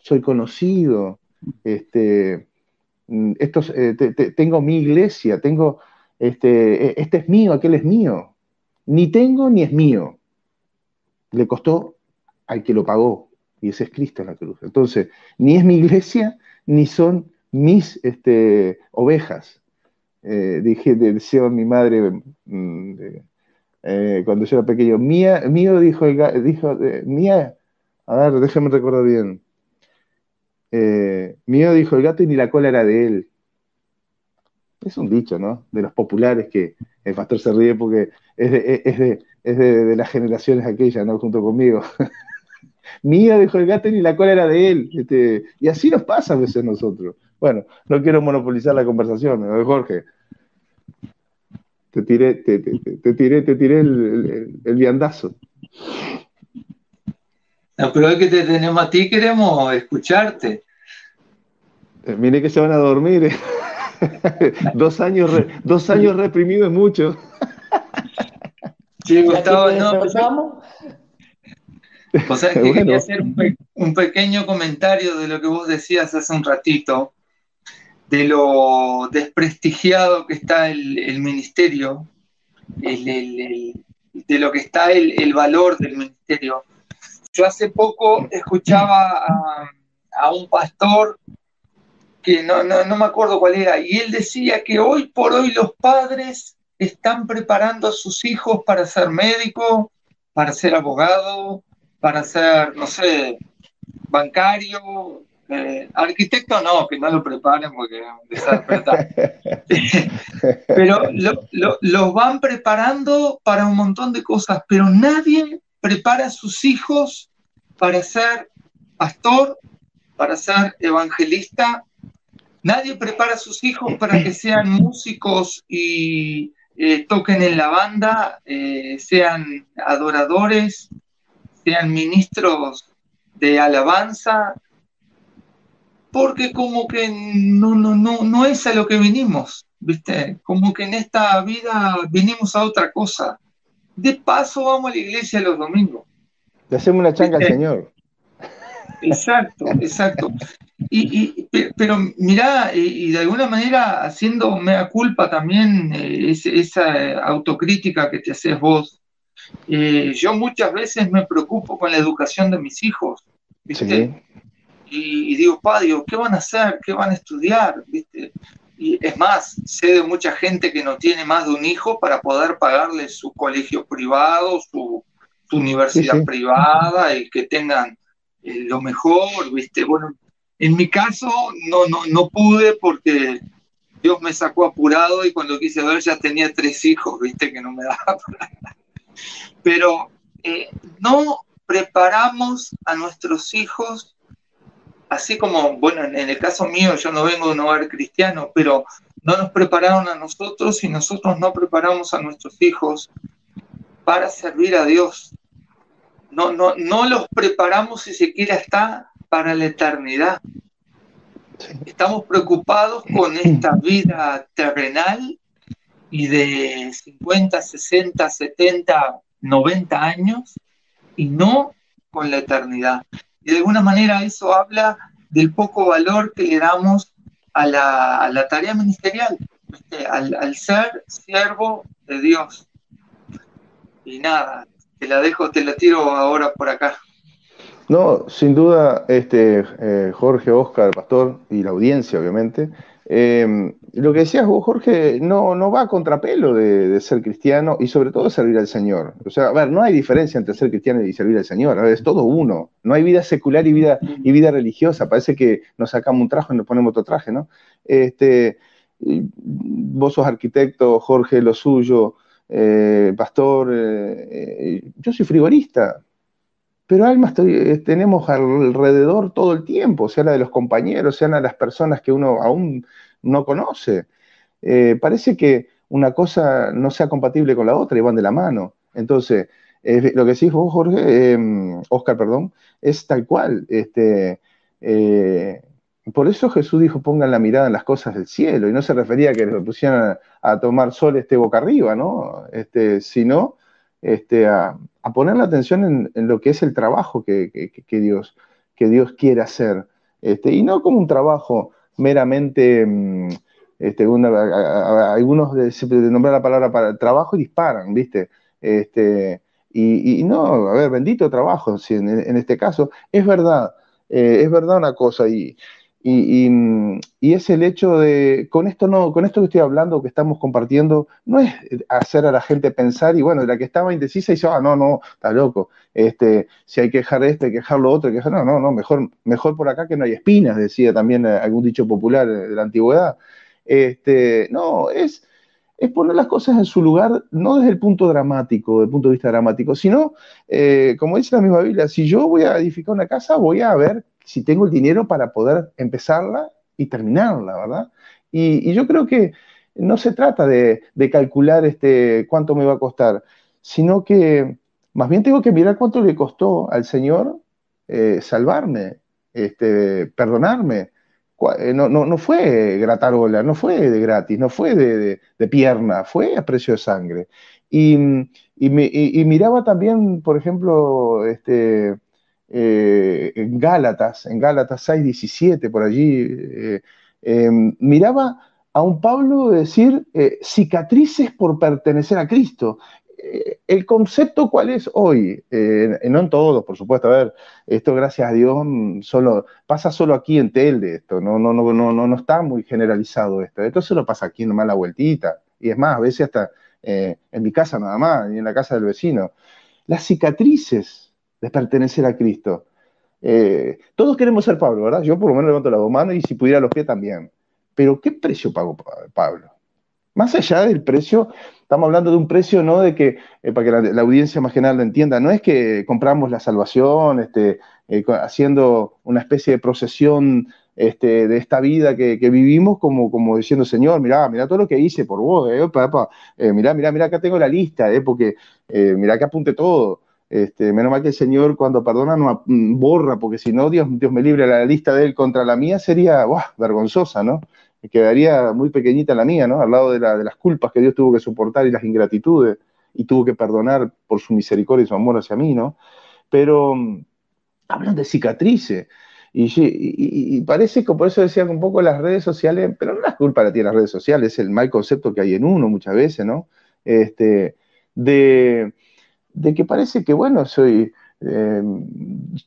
Soy conocido, este, mm, eh, tengo mi iglesia, tengo, este, e, este es mío, aquel es mío. Ni tengo ni es mío. Le costó al que lo pagó, y ese es Cristo en la cruz. Entonces, ni es mi iglesia, ni son mis este, ovejas eh, dije, decía mi madre mm, eh, cuando yo era pequeño, mía, mío dijo, el, dijo mía, a ver, déjame recordar bien. Eh, mío dijo el gato y ni la cola era de él. Es un dicho, ¿no? De los populares que el pastor se ríe porque es de, es de, es de, las generaciones aquellas, ¿no? Junto conmigo. Mío dijo el gato y ni la cola era de él. Este, y así nos pasa a veces nosotros. Bueno, no quiero monopolizar la conversación, Jorge. Te tiré, te, tiré, te tiré el, viandazo. No, pero es que te tenemos a ti, queremos escucharte. Eh, mire que se van a dormir. Eh. dos, años dos años reprimidos es mucho. Sí, Gustavo, no. O sea, que quería hacer un, pequeño comentario de lo que vos decías hace un ratito, de lo desprestigiado que está el, ministerio, de lo que está el, valor del ministerio. Yo hace poco escuchaba a, un pastor que no, no, me acuerdo cuál era, y él decía que hoy por hoy los padres están preparando a sus hijos para ser médico, para ser abogado, para ser, no sé, bancario, eh, arquitecto no, que no lo preparen porque es pero los van preparando para un montón de cosas, pero nadie prepara a sus hijos para ser pastor, para ser evangelista. Nadie prepara a sus hijos para que sean músicos y eh, toquen en la banda, eh, sean adoradores, sean ministros de alabanza, porque como que no, no, no, no es a lo que vinimos, ¿viste? Como que en esta vida vinimos a otra cosa. De paso vamos a la iglesia los domingos. Le hacemos una changa al Señor. Exacto, exacto. Y, pero mirá, y, de alguna manera haciendo mea culpa también eh, esa autocrítica que te haces vos. Eh, yo muchas veces me preocupo con la educación de mis hijos, ¿viste? y, digo, padre, ¿qué van a hacer? ¿Qué van a estudiar? ¿Viste? Y es más, sé de mucha gente que no tiene más de un hijo para poder pagarle su colegio privado, su, universidad privada y que tengan eh, lo mejor, ¿viste? Bueno, En mi caso, no, no, no pude porque Dios me sacó apurado y cuando quise ver ya tenía tres hijos, viste que no me daba Pero eh, no preparamos a nuestros hijos, así como, bueno, en el caso mío, yo no vengo de un hogar cristiano, pero no nos prepararon a nosotros y nosotros no preparamos a nuestros hijos para servir a Dios. No, no, no los preparamos si siquiera está para la eternidad. Estamos preocupados con esta vida terrenal y de 50, 60, 70, 90 años y no con la eternidad. Y de alguna manera eso habla del poco valor que le damos a la, tarea ministerial, al, al, ser siervo de Dios. Y nada, te la dejo, te la tiro ahora por acá. No, sin duda, este, eh, Jorge, Oscar, Pastor y la audiencia, obviamente. Em, lo que decías vos, Jorge, no, no va a contrapelo de, ser cristiano y sobre todo servir al Señor. O sea, a ver, no hay diferencia entre ser cristiano y servir al Señor, es todo uno. No hay vida secular y vida, y vida religiosa. Parece que nos sacamos un traje y nos ponemos otro traje, ¿no? Este, vos sos arquitecto, Jorge, lo suyo, eh, pastor, eh, eh, yo soy frigorista, pero almas tenemos alrededor todo el tiempo, sea la de los compañeros, sean de las personas que uno aún no conoce. parece que una cosa no sea compatible con la otra y van de la mano. Entonces, lo que decís vos, Jorge, Oscar, perdón, es tal cual. Este, por eso Jesús dijo, pongan la mirada en las cosas del cielo, y no se refería a que lo pusieran a, tomar sol este boca arriba, ¿no? Este, sino este, a, poner la atención en, lo que es el trabajo que, Dios, que Dios quiere hacer, este, y no como un trabajo meramente, mm, este, algunos de, nombrar la palabra para trabajo y disparan, ¿viste? Este, y, no, a ver, bendito trabajo, en, este caso, es verdad, eh, es verdad una cosa, y, y, es el hecho de, con esto no, con esto que estoy hablando, que estamos compartiendo, no es hacer a la gente pensar, y bueno, la que estaba indecisa dice, ah, no, no, está loco, este, si hay que dejar esto, hay que dejar lo otro, hay que dejar, no, no, no, mejor, mejor por acá que no hay espinas, decía también eh, algún dicho popular de la antigüedad. Este, no, es, es poner las cosas en su lugar, no desde el punto dramático, desde el punto de vista dramático, sino, eh, como dice la misma Biblia, si yo voy a edificar una casa, voy a ver si tengo el dinero para poder empezarla y terminarla, ¿verdad? Y, yo creo que no se trata de, calcular este, cuánto me va a costar, sino que más bien tengo que mirar cuánto le costó al Señor eh, salvarme, este, perdonarme. Eh, no, no, no, fue gratarola, no fue de gratis, no fue de, pierna, fue a precio de sangre. Y, y, miraba también, por ejemplo, este, eh, en Gálatas, en Gálatas 6, por allí, eh, em, miraba a un Pablo decir eh, cicatrices por pertenecer a Cristo. ¿El concepto cuál es hoy? no en todos, por supuesto. A ver, esto gracias a Dios solo, pasa solo aquí en Telde esto, no, no, no, no, no, está muy generalizado esto. Esto solo pasa aquí nomás la vueltita. Y es más, a veces hasta en mi casa nada más, y en la casa del vecino. Las cicatrices de pertenecer a Cristo. Eh, todos queremos ser Pablo, ¿verdad? Yo por lo menos levanto la mano y si pudiera los pies también. Pero ¿qué precio pagó Pablo? Más allá del precio, estamos hablando de un precio, ¿no? De que, eh, para que la, audiencia más general lo entienda, no es que compramos la salvación, este, eh, haciendo una especie de procesión este, de esta vida que, vivimos, como, como diciendo, Señor, mira, mira todo lo que hice por vos, eh, mira, mira, mira, acá tengo la lista, eh, porque mira que apunte todo. Este, menos mal que el Señor cuando perdona no borra, porque si no, Dios, Dios me libre, la lista de Él contra la mía sería vergonzosa, ¿no? Quedaría muy pequeñita la mía, ¿no? Al lado de, las culpas que Dios tuvo que soportar y las ingratitudes, y tuvo que perdonar por su misericordia y su amor hacia mí, ¿no? Pero mm, hablan de cicatrices. Y, parece que por eso decían un poco las redes sociales, pero no es culpa la tiene las redes sociales, es el mal concepto que hay en uno muchas veces, ¿no? Este, de, de que parece que, bueno, soy, eh,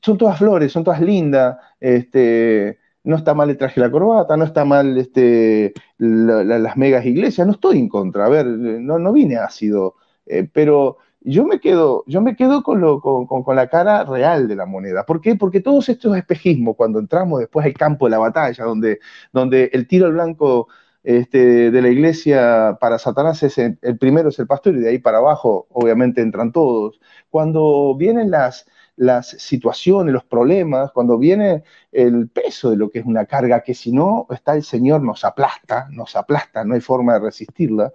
son todas flores, son todas lindas, este, no está mal el traje de la corbata, no está mal este, las megas iglesias, no estoy en contra, a ver, no, no vine ácido, eh, pero yo me quedo, yo me quedo con, lo, con, con, la cara real de la moneda. ¿Por qué? Porque todos estos espejismos, cuando entramos después al campo de la batalla, donde, donde el tiro al blanco este, de la iglesia para Satanás es el, primero es el pastor y de ahí para abajo obviamente entran todos. Cuando vienen las, las situaciones, los problemas, cuando viene el peso de lo que es una carga que si no está el Señor nos aplasta, nos aplasta, no hay forma de resistirla.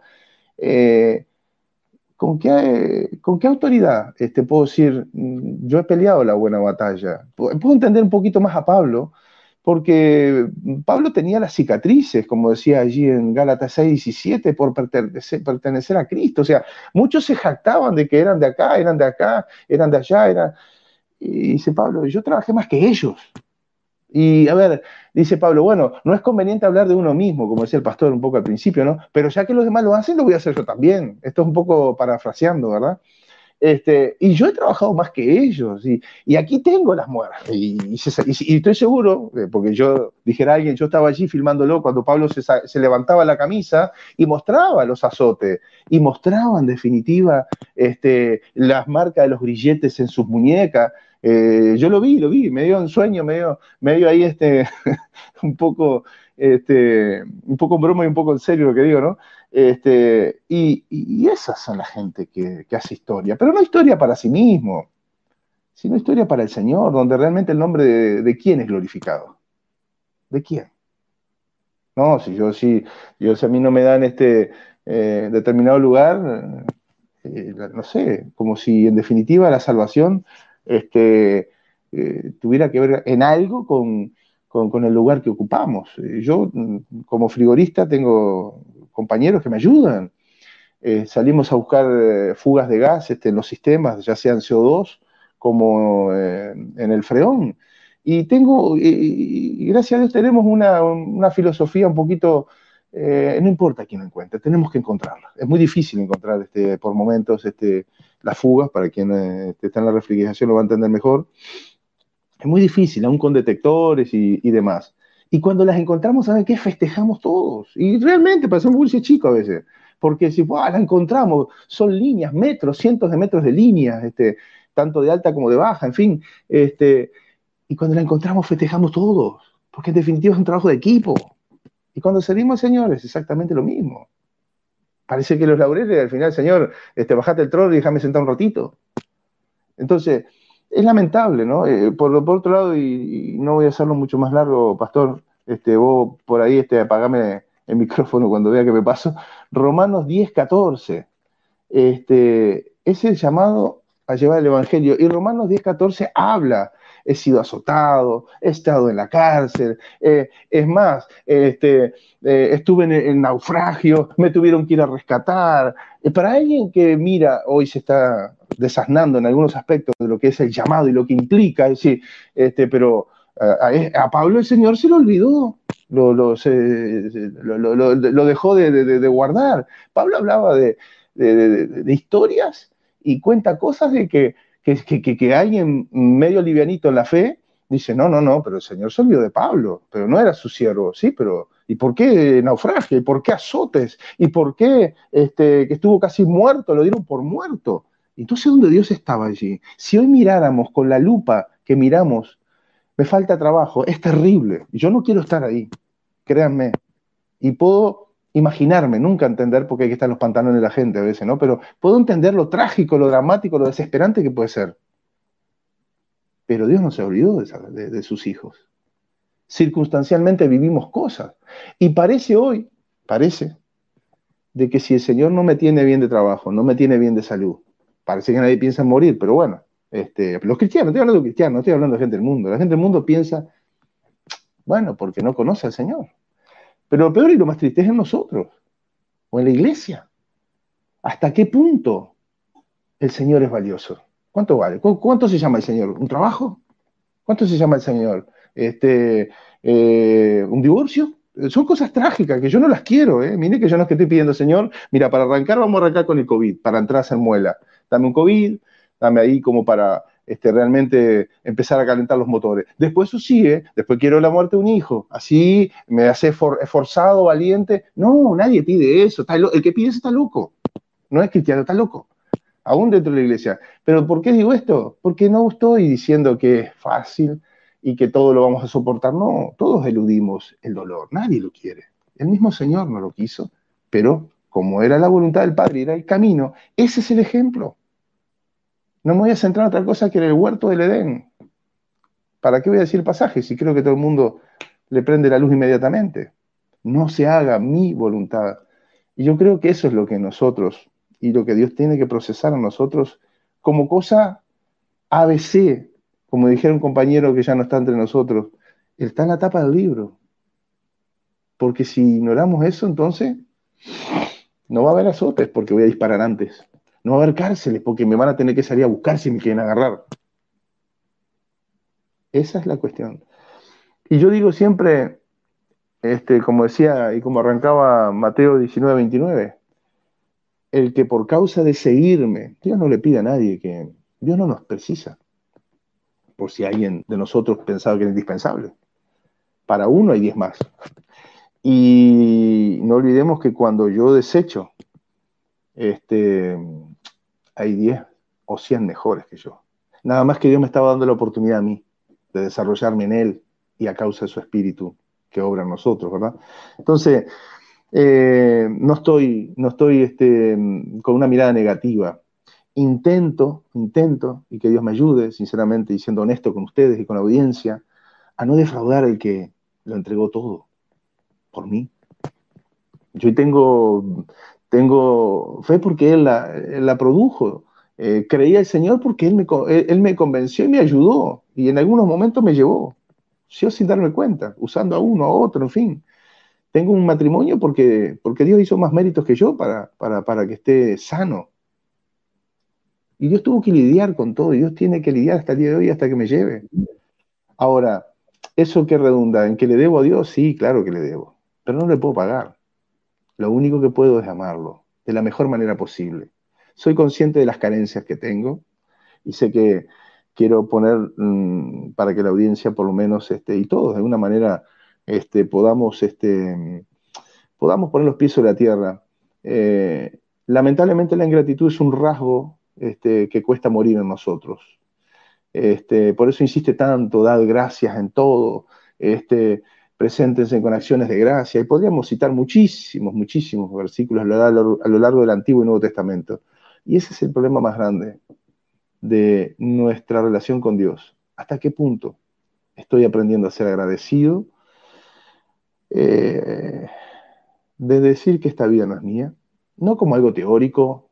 Eh, ¿Con qué, ¿Con qué autoridad este, puedo decir, mm, yo he peleado la buena batalla? Puedo entender un poquito más a Pablo, porque Pablo tenía las cicatrices, como decía allí en Gálatas 6, 17, por pertenecer, a Cristo. O sea, muchos se jactaban de que eran de acá, eran de acá, eran de allá. Y dice Pablo, yo trabajé más que ellos. Y a ver, dice Pablo, bueno, no es conveniente hablar de uno mismo, como decía el pastor un poco al principio, ¿no? Pero ya que los demás lo hacen, lo voy a hacer yo también. Esto es un poco parafraseando, ¿verdad? Este, y yo he trabajado más que ellos, y, y aquí tengo las mueras. Y, y, estoy seguro, eh, porque yo dijera a alguien, yo estaba allí filmándolo cuando Pablo se, se, levantaba la camisa y mostraba los azotes, y mostraba en definitiva este, las marcas de los grilletes en sus muñecas, eh, yo lo vi, lo vi, medio en sueño, medio, medio ahí este, un poco, este, un poco en broma y un poco en serio lo que digo, ¿no? Este, y, esas son la gente que, hace historia, pero no historia para sí mismo, sino historia para el Señor, donde realmente el nombre de, quién es glorificado. ¿De quién? No, si yo si, yo, si a mí no me dan este eh, determinado lugar, eh, no sé, como si en definitiva la salvación este, eh, tuviera que ver en algo con, el lugar que ocupamos. Eh, yo, mm, como frigorista, tengo compañeros que me ayudan. Eh, salimos a buscar fugas de gas este, en los sistemas, ya sean CO2 como en el freón. Y tengo, y, gracias a Dios tenemos una, una filosofía un poquito eh, no importa quién encuentre, tenemos que encontrarla. Es muy difícil encontrar este, por momentos este, las fugas, para quien eh, está en la refrigeración lo va a entender mejor. Es muy difícil, aún con detectores y, demás. Y cuando las encontramos, ¿saben qué? Festejamos todos. Y realmente un dulce chico a veces. Porque si la encontramos, son líneas, metros, cientos de metros de líneas, este, tanto de alta como de baja, en fin. Este, y cuando la encontramos, festejamos todos. Porque en definitiva es un trabajo de equipo. Y cuando servimos al Señor es exactamente lo mismo. Parece que los laureles, al final, Señor, este, bajate el trono y déjame sentar un ratito. Entonces, es lamentable, ¿no? Eh, por, otro lado, y, no voy a hacerlo mucho más largo, pastor, este, vos por ahí este, apagame el micrófono cuando vea que me paso. Romanos 10, 14. Este, es el llamado a llevar el Evangelio. Y Romanos 10, 14 habla he sido azotado, he estado en la cárcel, eh, es más, este, eh, estuve en, el naufragio, me tuvieron que ir a rescatar. Para alguien que mira, hoy se está desasnando en algunos aspectos de lo que es el llamado y lo que implica, es este, pero a, Pablo el Señor se lo olvidó. Lo, lo, dejó de, guardar. Pablo hablaba de, historias y cuenta cosas de que que, que, que, alguien medio livianito en la fe dice, no, no, no, pero el Señor se olvidó de Pablo, pero no era su siervo, sí, pero ¿y por qué naufragio? ¿Y por qué azotes? ¿Y por qué este, que estuvo casi muerto, lo dieron por muerto? Entonces, ¿dónde Dios estaba allí? Si hoy miráramos con la lupa que miramos, me falta trabajo, es terrible. Yo no quiero estar ahí, créanme. Y puedo imaginarme, nunca entender por qué hay que estar en los pantalones de la gente a veces, ¿no? Pero puedo entender lo trágico, lo dramático, lo desesperante que puede ser. Pero Dios no se olvidó de, de sus hijos. Circunstancialmente vivimos cosas. Y parece hoy, parece, de que si el Señor no me tiene bien de trabajo, no me tiene bien de salud, parece que nadie piensa en morir, pero bueno, este, los cristianos, no estoy hablando de cristianos, no estoy hablando de gente del mundo. La gente del mundo piensa, bueno, porque no conoce al Señor. Pero lo peor y lo más triste es en nosotros o en la iglesia. ¿Hasta qué punto el Señor es valioso? ¿Cuánto vale? ¿Cuánto se llama el Señor? ¿Un trabajo? ¿Cuánto se llama el Señor? Este, eh, ¿Un divorcio? Son cosas trágicas que yo no las quiero. ¿eh? Mire que yo no es que estoy pidiendo, Señor, mira, para arrancar vamos a arrancar con el COVID, para entrar a hacer muela. Dame un COVID, dame ahí como para este, realmente empezar a calentar los motores. Después eso sigue, después quiero la muerte de un hijo, así me hace esforzado, valiente. No, nadie pide eso, el que pide eso está loco, no es cristiano, está loco. aún dentro de la iglesia. Pero ¿por qué digo esto? Porque no estoy diciendo que es fácil y que todo lo vamos a soportar. No, todos eludimos el dolor, nadie lo quiere. El mismo Señor no lo quiso, pero como era la voluntad del Padre, era el camino, ese es el ejemplo. No me voy a centrar en otra cosa que en el huerto del Edén. ¿Para qué voy a decir pasaje si creo que todo el mundo le prende la luz inmediatamente? No se haga mi voluntad. Y yo creo que eso es lo que nosotros y lo que Dios tiene que procesar a nosotros como cosa ABC, como dijera un compañero que ya no está entre nosotros, está en la tapa del libro. Porque si ignoramos eso, entonces no va a haber azotes porque voy a disparar antes. No va a haber cárceles porque me van a tener que salir a buscar si me quieren agarrar. Esa es la cuestión. Y yo digo siempre, este, como decía y como arrancaba Mateo 19, 29, el que por causa de seguirme, Dios no le pide a nadie que, Dios no nos precisa, por si alguien de nosotros pensaba que era indispensable. Para uno hay diez más. Y no olvidemos que cuando yo desecho, este, hay diez o cien mejores que yo. Nada más que Dios me estaba dando la oportunidad a mí de desarrollarme en Él y a causa de su espíritu que obra en nosotros, ¿verdad? Entonces, eh, no estoy, no estoy este, con una mirada negativa. Intento, intento, y que Dios me ayude, sinceramente, y siendo honesto con ustedes y con la audiencia, a no defraudar al que lo entregó todo por mí. Yo tengo, tengo fe porque Él la, produjo. Eh, creía el Señor porque él me, convenció y me ayudó. Y en algunos momentos me llevó. Yo sin darme cuenta, usando a uno, a otro, en fin tengo un matrimonio porque, porque Dios hizo más méritos que yo para, para, que esté sano. Y Dios tuvo que lidiar con todo, y Dios tiene que lidiar hasta el día de hoy, hasta que me lleve. Ahora, ¿eso qué redunda? ¿En que le debo a Dios? Sí, claro que le debo, pero no le puedo pagar. Lo único que puedo es amarlo de la mejor manera posible. Soy consciente de las carencias que tengo y sé que quiero poner mm, para que la audiencia por lo menos, este, y todos de una manera este, podamos, este, podamos poner los pies sobre la tierra. Eh, lamentablemente la ingratitud es un rasgo este, que cuesta morir en nosotros. Este, por eso insiste tanto, dad gracias en todo, este, preséntense con acciones de gracia. Y podríamos citar muchísimos, muchísimos versículos a lo largo del Antiguo y Nuevo Testamento. Y ese es el problema más grande de nuestra relación con Dios. ¿Hasta qué punto estoy aprendiendo a ser agradecido eh, de decir que esta vida no es mía, no como algo teórico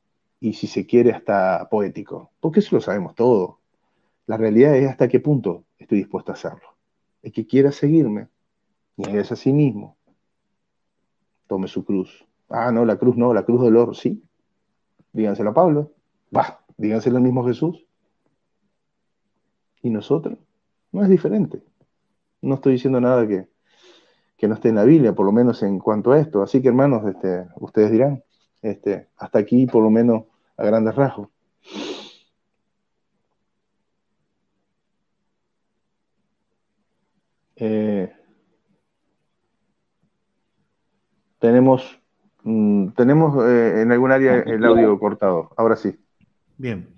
y si se quiere hasta poético, porque eso lo sabemos todo. La realidad es hasta qué punto estoy dispuesto a hacerlo. El que quiera seguirme, y es a sí mismo, tome su cruz. Ah, no, la cruz no, la cruz dolor, sí. Díganselo a Pablo. Va, díganselo al mismo Jesús. ¿Y nosotros? No es diferente. No estoy diciendo nada que, que no esté en la Biblia, por lo menos en cuanto a esto. Así que hermanos, este, ustedes dirán, este, hasta aquí por lo menos a grandes rasgos. Eh, tenemos mm, tenemos eh, en algún área el audio cortado. Ahora sí. Bien.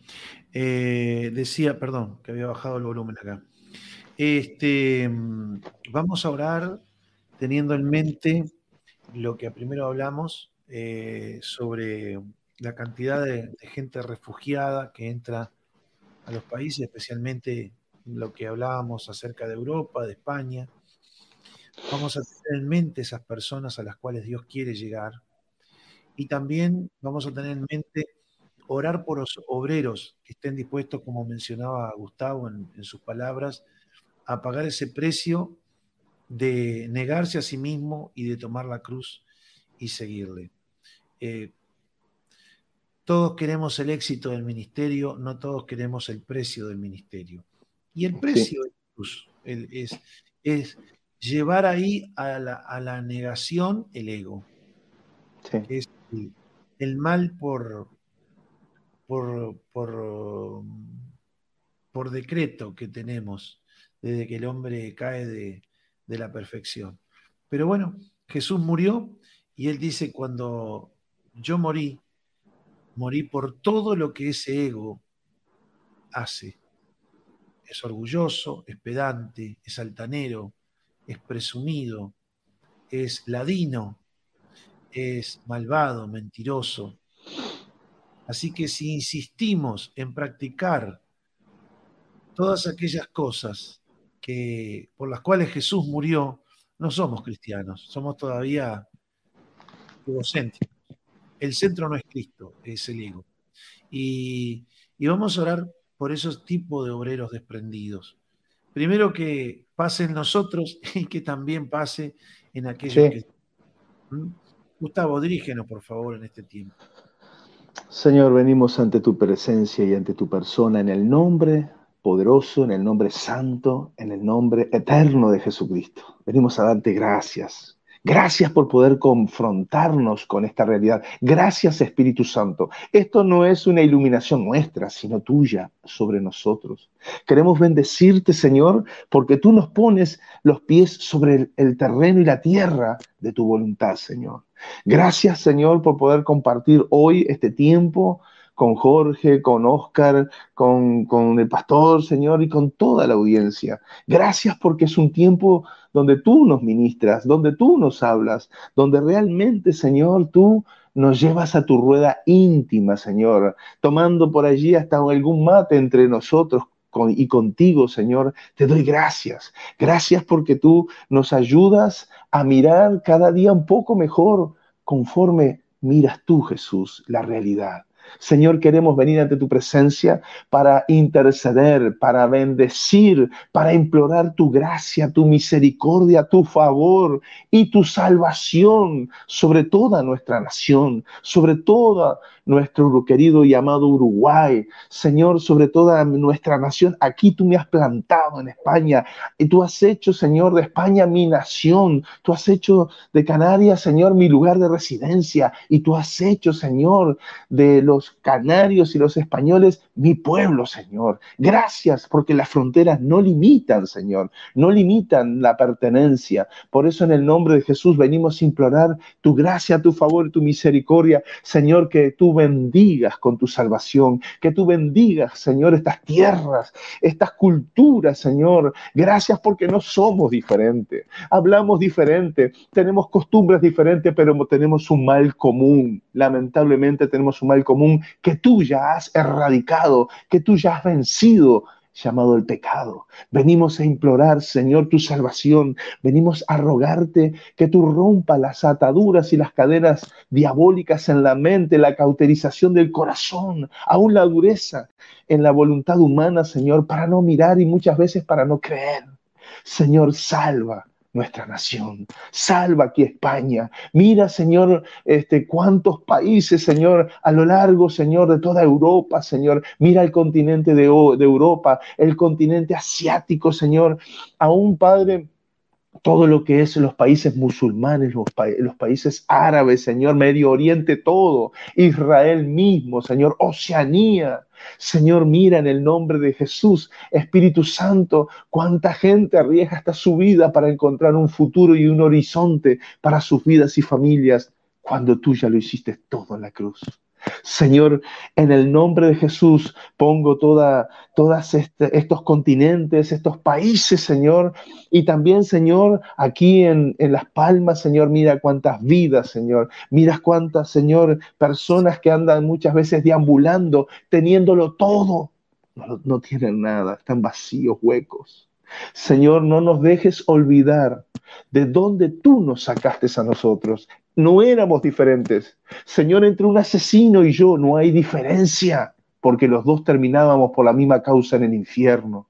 Eh, decía, perdón, que había bajado el volumen acá. Este, mm, vamos a orar teniendo en mente lo que primero hablamos eh, sobre la cantidad de, gente refugiada que entra a los países, especialmente lo que hablábamos acerca de Europa, de España. Vamos a tener en mente esas personas a las cuales Dios quiere llegar. Y también vamos a tener en mente orar por los obreros que estén dispuestos, como mencionaba Gustavo en, sus palabras, a pagar ese precio de negarse a sí mismo y de tomar la cruz y seguirle. Eh, todos queremos el éxito del ministerio, no todos queremos el precio del ministerio. Y el precio es, es, llevar ahí a la, negación el ego. Es el, mal por, por, por, por decreto que tenemos desde que el hombre cae de, de la perfección. Pero bueno, Jesús murió y él dice, cuando yo morí, morir por todo lo que ese ego hace. Es orgulloso, es pedante, es altanero, es presumido, es ladino, es malvado, mentiroso. Así que si insistimos en practicar todas aquellas cosas que, por las cuales Jesús murió, no somos cristianos, somos todavía egocéntricos. El centro no es Cristo, es el ego. Y, vamos a orar por esos tipos de obreros desprendidos. Primero que pase en nosotros y que también pase en aquellos que... ¿Mm? Gustavo, dirígenos por favor en este tiempo. Señor, venimos ante tu presencia y ante tu persona en el nombre poderoso, en el nombre santo, en el nombre eterno de Jesucristo. Venimos a darte gracias, Gracias por poder confrontarnos con esta realidad. Gracias Espíritu Santo. Esto no es una iluminación nuestra, sino tuya sobre nosotros. Queremos bendecirte, Señor, porque tú nos pones los pies sobre el, terreno y la tierra de tu voluntad, Señor. Gracias, Señor, por poder compartir hoy este tiempo con Jorge, con Oscar, con, con, el pastor, Señor, y con toda la audiencia. Gracias porque es un tiempo donde tú nos ministras, donde tú nos hablas, donde realmente, Señor, tú nos llevas a tu rueda íntima, Señor, tomando por allí hasta algún mate entre nosotros y contigo, Señor, te doy gracias. Gracias porque tú nos ayudas a mirar cada día un poco mejor conforme miras tú, Jesús, la realidad. Señor, queremos venir ante tu presencia para interceder, para bendecir, para implorar tu gracia, tu misericordia, tu favor y tu salvación sobre toda nuestra nación, sobre toda nuestro querido y amado Uruguay, Señor, sobre toda nuestra nación. Aquí tú me has plantado en España y tú has hecho, Señor, de España mi nación. Tú has hecho de Canarias, Señor, mi lugar de residencia y tú has hecho, Señor, de los canarios y los españoles mi pueblo, Señor. Gracias porque las fronteras no limitan, Señor, no limitan la pertenencia. Por eso en el nombre de Jesús venimos a implorar tu gracia, tu favor tu misericordia, Señor, que tú bendigas con tu salvación, que tú bendigas, Señor, estas tierras, estas culturas, Señor. Gracias porque no somos diferentes, hablamos diferente, tenemos costumbres diferentes, pero tenemos un mal común. Lamentablemente tenemos un mal común que tú ya has erradicado, que tú ya has vencido llamado el pecado. Venimos a implorar, Señor, tu salvación. Venimos a rogarte que tú rompas las ataduras y las cadenas diabólicas en la mente, la cauterización del corazón, aún la dureza en la voluntad humana, Señor, para no mirar y muchas veces para no creer. Señor, salva nuestra nación. Salva aquí España. Mira, Señor, este, cuántos países, Señor, a lo largo, Señor, de toda Europa, Señor. Mira el continente de, de Europa, el continente asiático, Señor. Aún, Padre, todo lo que es los países musulmanes, los, los, países árabes, Señor, Medio Oriente, todo, Israel mismo, Señor, Oceanía, Señor, mira en el nombre de Jesús, Espíritu Santo, cuánta gente arriesga hasta su vida para encontrar un futuro y un horizonte para sus vidas y familias, cuando tú ya lo hiciste todo en la cruz. Señor, en el nombre de Jesús pongo toda, todos este, estos continentes, estos países, Señor, y también, Señor, aquí en, Las Palmas, Señor, mira cuántas vidas, Señor, mira cuántas, Señor, personas que andan muchas veces deambulando, teniéndolo todo, no, no tienen nada, están vacíos, huecos. Señor, no nos dejes olvidar de dónde tú nos sacaste a nosotros. No éramos diferentes. Señor, entre un asesino y yo no hay diferencia, porque los dos terminábamos por la misma causa en el infierno.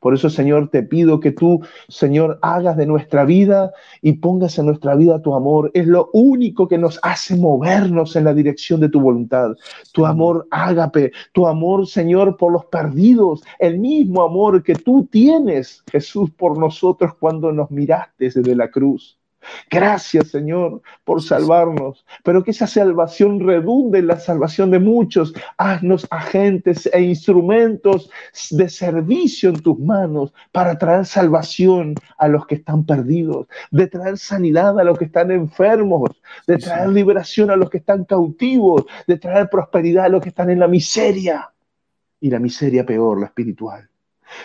Por eso, Señor, te pido que tú, Señor, hagas de nuestra vida y pongas en nuestra vida tu amor. Es lo único que nos hace movernos en la dirección de tu voluntad. Tu amor ágape, tu amor, Señor, por los perdidos, el mismo amor que tú tienes, Jesús, por nosotros cuando nos miraste desde la cruz. Gracias, Señor, por salvarnos, pero que esa salvación redunde en la salvación de muchos. Haznos agentes e instrumentos de servicio en tus manos para traer salvación a los que están perdidos, de traer sanidad a los que están enfermos, de traer liberación a los que están cautivos, de traer prosperidad a los que están en la miseria y la miseria peor, la espiritual.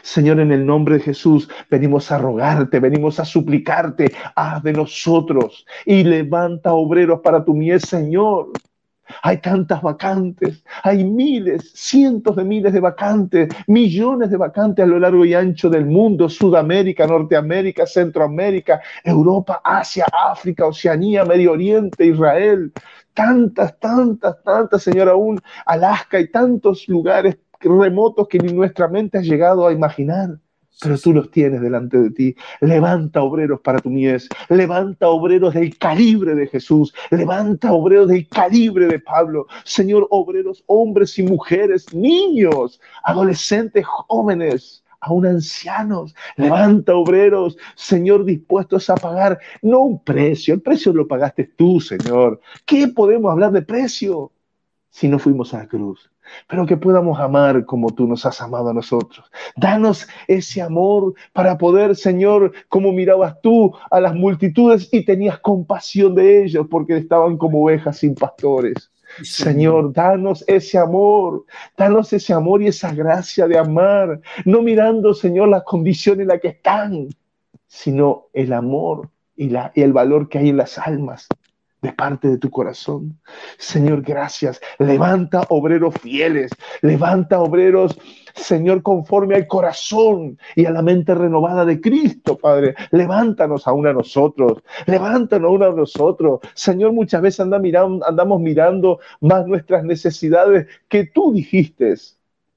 Señor, en el nombre de Jesús, venimos a rogarte, venimos a suplicarte, haz de nosotros y levanta obreros para tu mies, Señor. Hay tantas vacantes, hay miles, cientos de miles de vacantes, millones de vacantes a lo largo y ancho del mundo, Sudamérica, Norteamérica, Centroamérica, Europa, Asia, África, Oceanía, Medio Oriente, Israel. Tantas, tantas, tantas, Señor, aún Alaska y tantos lugares remotos que ni nuestra mente ha llegado a imaginar. Pero tú los tienes delante de ti. Levanta obreros para tu mies. Levanta obreros del calibre de Jesús. Levanta obreros del calibre de Pablo. Señor, obreros, hombres y mujeres, niños, adolescentes, jóvenes aún ancianos. Levanta obreros, Señor, dispuestos a pagar no un precio, el precio lo pagaste tú, Señor. ¿Qué podemos hablar de precio si no fuimos a la cruz? Pero que podamos amar como tú nos has amado a nosotros. Danos ese amor para poder, Señor, como mirabas tú a las multitudes y tenías compasión de ellos porque estaban como ovejas sin pastores. Señor, danos ese amor, danos ese amor y esa gracia de amar, no mirando, Señor, las condiciones en las que están, sino el amor y, la, y el valor que hay en las almas de parte de tu corazón. Señor, gracias. Levanta obreros fieles, levanta obreros, Señor, conforme al corazón y a la mente renovada de Cristo, Padre. Levántanos aún a nosotros, levántanos aún a nosotros. Señor, muchas veces andamos mirando más nuestras necesidades que tú dijiste.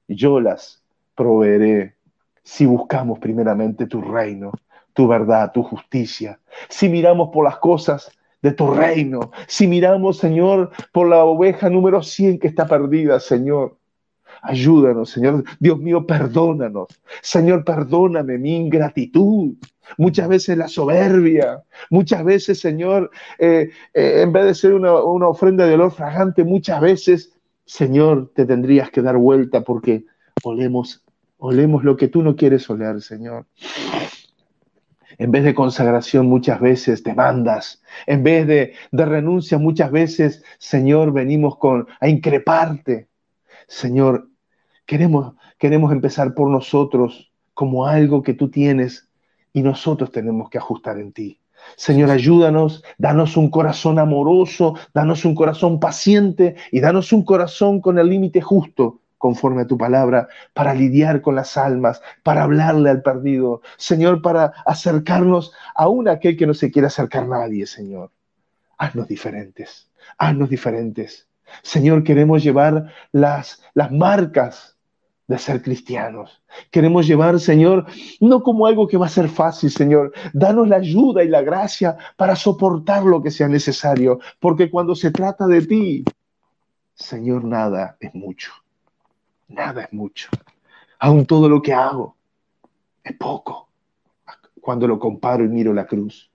Yo las proveeré si buscamos primeramente tu reino, tu verdad, tu justicia. Si miramos por las cosas de tu reino. Si miramos, Señor, por la oveja número 100 que está perdida, Señor. Ayúdanos, Señor. Dios mío, perdónanos. Señor, perdóname mi ingratitud. Muchas veces la soberbia. Muchas veces, Señor, eh, eh, en vez de ser una, una ofrenda de olor fragante, muchas veces, Señor, te tendrías que dar vuelta porque olemos, olemos lo que tú no quieres oler, Señor. En vez de consagración muchas veces demandas. En vez de, de renuncia muchas veces, Señor, venimos con, a increparte. Señor, queremos, queremos empezar por nosotros como algo que tú tienes y nosotros tenemos que ajustar en ti. Señor, ayúdanos, danos un corazón amoroso, danos un corazón paciente y danos un corazón con el límite justo conforme a tu palabra, para lidiar con las almas, para hablarle al perdido, Señor, para acercarnos aún a aquel que no se quiere acercar nadie, Señor. Haznos diferentes, haznos diferentes. Señor, queremos llevar las, las marcas de ser cristianos. Queremos llevar, Señor, no como algo que va a ser fácil, Señor. Danos la ayuda y la gracia para soportar lo que sea necesario, porque cuando se trata de ti, Señor, nada es mucho nada es mucho. Aún todo lo que hago es poco cuando lo comparo y miro la cruz.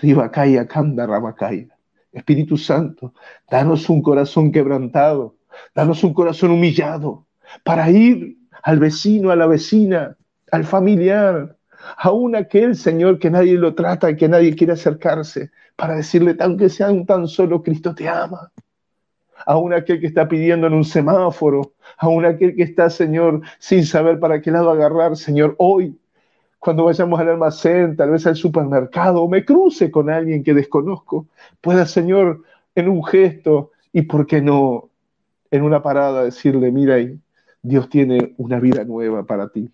Ribacaya, Kanda, Rabacaya. Espíritu Santo, danos un corazón quebrantado, danos un corazón humillado para ir al vecino, a la vecina, al familiar, aún aquel Señor que nadie lo trata y que nadie quiere acercarse, para decirle, aunque sea un tan solo, Cristo te ama aún aquel que está pidiendo en un semáforo, aún aquel que está, Señor, sin saber para qué lado agarrar, Señor, hoy, cuando vayamos al almacén, tal vez al supermercado, o me cruce con alguien que desconozco, pueda, Señor, en un gesto y, ¿por qué no, en una parada decirle, mira, Dios tiene una vida nueva para ti.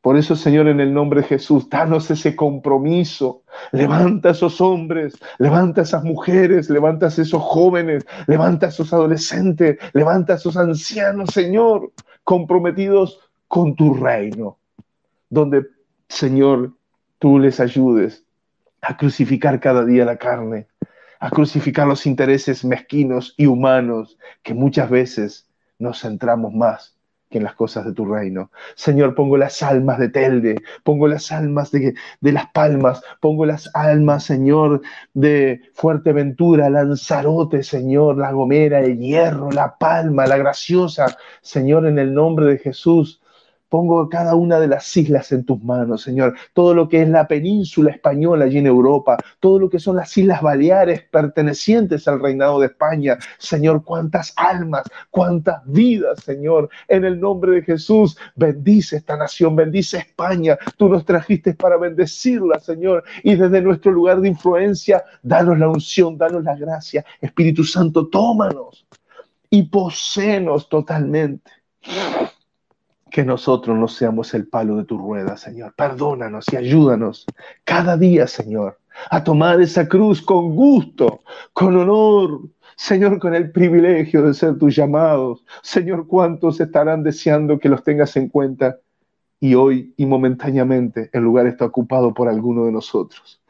Por eso, Señor, en el nombre de Jesús, danos ese compromiso. Levanta a esos hombres, levanta a esas mujeres, levanta a esos jóvenes, levanta a esos adolescentes, levanta a esos ancianos, Señor, comprometidos con tu reino, donde, Señor, tú les ayudes a crucificar cada día la carne, a crucificar los intereses mezquinos y humanos que muchas veces nos centramos más que en las cosas de tu reino. Señor, pongo las almas de Telde, pongo las almas de, de Las Palmas, pongo las almas, Señor, de Fuerteventura, Lanzarote, Señor, La Gomera, El Hierro, La Palma, La Graciosa, Señor, en el nombre de Jesús. Pongo cada una de las islas en tus manos, Señor. Todo lo que es la península española allí en Europa, todo lo que son las Islas Baleares pertenecientes al reinado de España. Señor, cuántas almas, cuántas vidas, Señor. En el nombre de Jesús, bendice esta nación, bendice España. Tú nos trajiste para bendecirla, Señor. Y desde nuestro lugar de influencia, danos la unción, danos la gracia. Espíritu Santo, tómanos y posenos totalmente que nosotros no seamos el palo de tu rueda, Señor. Perdónanos y ayúdanos cada día, Señor, a tomar esa cruz con gusto, con honor, Señor, con el privilegio de ser tus llamados. Señor, ¿cuántos estarán deseando que los tengas en cuenta? Y hoy y momentáneamente el lugar está ocupado por alguno de nosotros.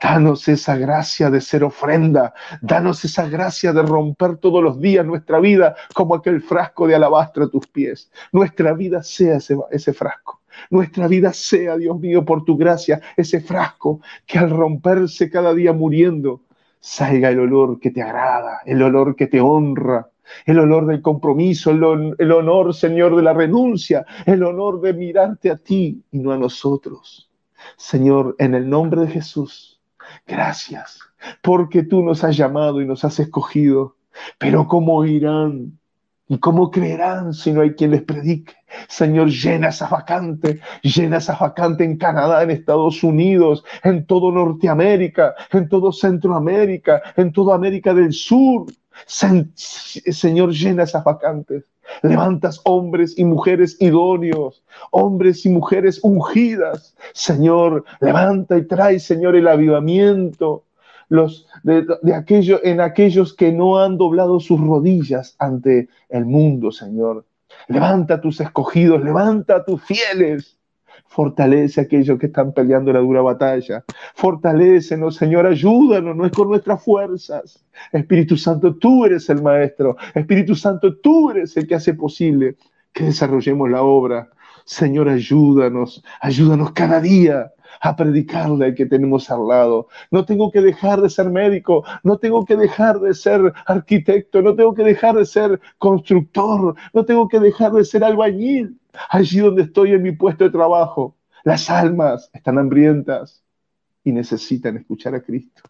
Danos esa gracia de ser ofrenda, danos esa gracia de romper todos los días nuestra vida como aquel frasco de alabastro a tus pies. Nuestra vida sea ese, frasco. Nuestra vida sea, Dios mío, por tu gracia, ese frasco que al romperse cada día muriendo, salga el olor que te agrada, el olor que te honra, el olor del compromiso, el, honor, Señor, de la renuncia, el honor de mirarte a ti y no a nosotros. Señor, en el nombre de Jesús, gracias, porque tú nos has llamado y nos has escogido. Pero ¿cómo irán? ¿Y cómo creerán si no hay quien les predique? Señor, llena esa vacante, llena esa vacante en Canadá, en Estados Unidos, en todo Norteamérica, en todo Centroamérica, en toda América del Sur. Señor, llena esas vacantes. Levantas hombres y mujeres idóneos, hombres y mujeres ungidas. Señor, levanta y trae, Señor, el avivamiento los, de, aquello, en aquellos que no han doblado sus rodillas ante el mundo, Señor. Levanta a tus escogidos, levanta a tus fieles. Fortalece a aquellos que están peleando la dura batalla. Fortalécenos, Señor, ayúdanos, no es con nuestras fuerzas. Espíritu Santo, tú eres el Maestro. Espíritu Santo, tú eres el que hace posible que desarrollemos la obra. Señor, ayúdanos, ayúdanos cada día a predicarle al que tenemos al lado. No tengo que dejar de ser médico, no tengo que dejar de ser arquitecto, no tengo que dejar de ser constructor, no tengo que dejar de ser albañil allí donde estoy en mi puesto de trabajo. Las almas están hambrientas y necesitan escuchar a Cristo.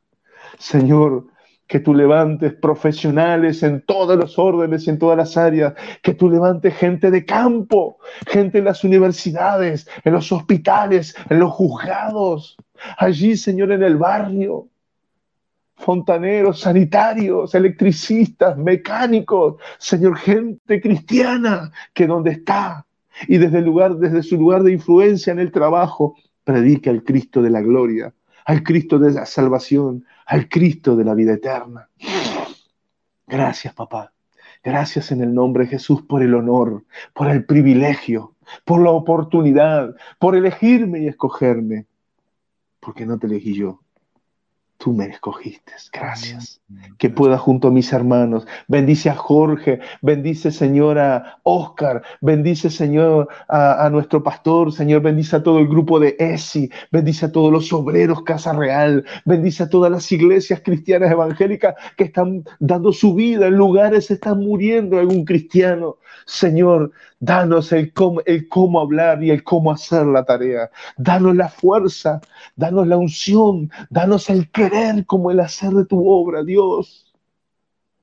Señor, que tú levantes profesionales en todos los órdenes y en todas las áreas, que tú levantes gente de campo, gente en las universidades, en los hospitales, en los juzgados, allí, Señor, en el barrio, fontaneros, sanitarios, electricistas, mecánicos, Señor, gente cristiana que donde está y desde, el lugar, desde su lugar de influencia en el trabajo, predica el Cristo de la gloria, al Cristo de la salvación, al Cristo de la vida eterna. Gracias, papá. Gracias en el nombre de Jesús por el honor, por el privilegio, por la oportunidad, por elegirme y escogerme, porque no te elegí yo, tú me escogiste. Gracias. Que pueda junto a mis hermanos. Bendice a Jorge, bendice Señor a Oscar, bendice Señor a, nuestro pastor, Señor, bendice a todo el grupo de ESI, bendice a todos los obreros Casa Real, bendice a todas las iglesias cristianas evangélicas que están dando su vida en lugares, están muriendo algún cristiano. Señor, danos el cómo, hablar y el cómo hacer la tarea. Danos la fuerza, danos la unción, danos el querer como el hacer de tu obra, Dios.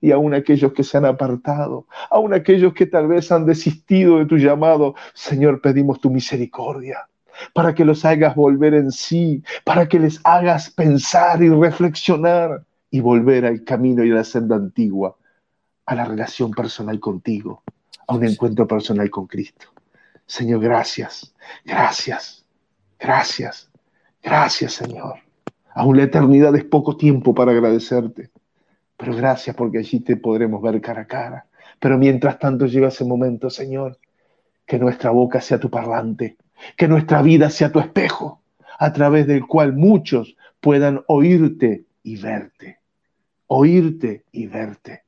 Y aún aquellos que se han apartado, aún aquellos que tal vez han desistido de tu llamado, Señor, pedimos tu misericordia para que los hagas volver en sí, para que les hagas pensar y reflexionar y volver al camino y a la senda antigua, a la relación personal contigo a un encuentro personal con Cristo. Señor, gracias, gracias, gracias, gracias, Señor. Aún la eternidad es poco tiempo para agradecerte, pero gracias porque allí te podremos ver cara a cara. Pero mientras tanto llega ese momento, Señor, que nuestra boca sea tu parlante, que nuestra vida sea tu espejo, a través del cual muchos puedan oírte y verte, oírte y verte.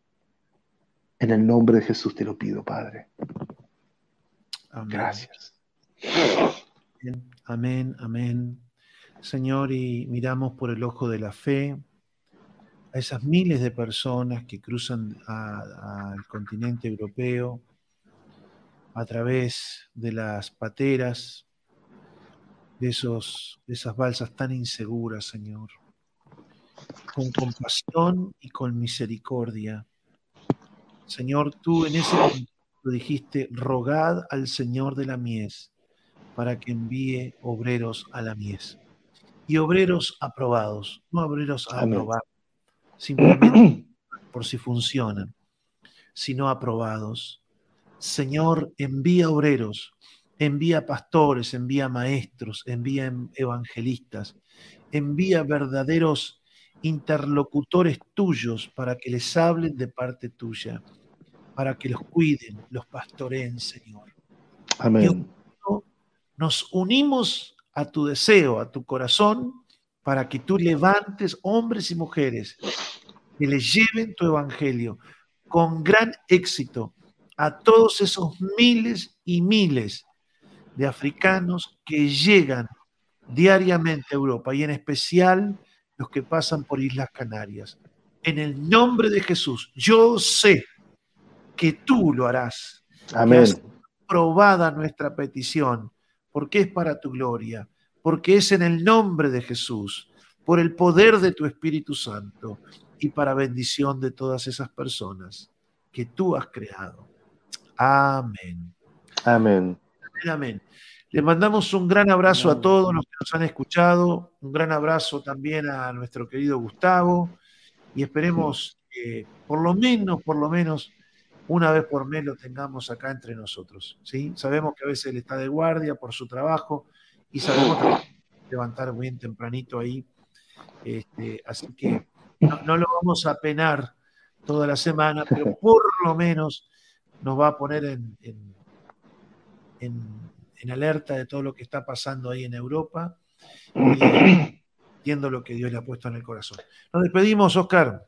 En el nombre de Jesús te lo pido, Padre. Gracias. Amén, amén. Señor, y miramos por el ojo de la fe a esas miles de personas que cruzan al continente europeo a través de las pateras, de, esos, de esas balsas tan inseguras, Señor. Con compasión y con misericordia. Señor, tú en ese momento dijiste, rogad al Señor de la mies para que envíe obreros a la mies. Y obreros aprobados, no obreros a aprobar, simplemente por si funcionan, sino aprobados. Señor, envía obreros, envía pastores, envía maestros, envía evangelistas, envía verdaderos interlocutores tuyos para que les hablen de parte tuya, para que los cuiden, los pastoreen, Señor. Amén. nos unimos a tu deseo, a tu corazón, para que tú levantes hombres y mujeres que les lleven tu evangelio con gran éxito a todos esos miles y miles de africanos que llegan diariamente a Europa y en especial los que pasan por Islas Canarias. En el nombre de Jesús, yo sé que tú lo harás. Amén. Probada nuestra petición porque es para tu gloria, porque es en el nombre de Jesús, por el poder de tu Espíritu Santo y para bendición de todas esas personas que tú has creado. Amén. Amén. Amén. Le mandamos un gran abrazo a todos los que nos han escuchado, un gran abrazo también a nuestro querido Gustavo y esperemos que por lo menos, por lo menos, una vez por mes lo tengamos acá entre nosotros. ¿sí? Sabemos que a veces él está de guardia por su trabajo y sabemos que levantar bien tempranito ahí. Este, así que no, lo vamos a penar toda la semana, pero por lo menos nos va a poner en, en, alerta de todo lo que está pasando ahí en Europa y viendo lo que Dios le ha puesto en el corazón. Nos despedimos, Oscar.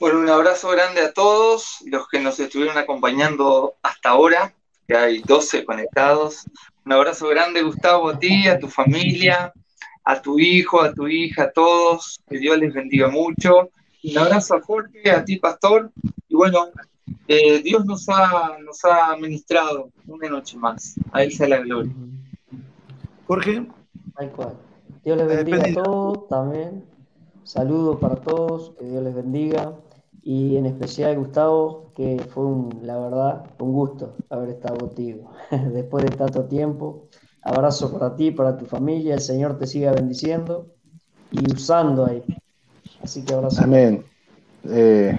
Bueno, un abrazo grande a todos los que nos estuvieron acompañando hasta ahora, que hay 12 conectados. Un abrazo grande, Gustavo, a ti, a tu familia, a tu hijo, a tu hija, a todos. Que Dios les bendiga mucho. Un abrazo a Jorge, a ti, pastor. Y bueno, eh, Dios nos ha, nos ha ministrado una noche más. A Él sea la gloria. Jorge. Dios les bendiga a todos también. Saludos para todos, que Dios les bendiga y en especial Gustavo, que fue la verdad un gusto haber estado contigo después de tanto tiempo. Abrazo para ti, para tu familia, el Señor te siga bendiciendo y usando ahí. Así que abrazo. Amén. Eh,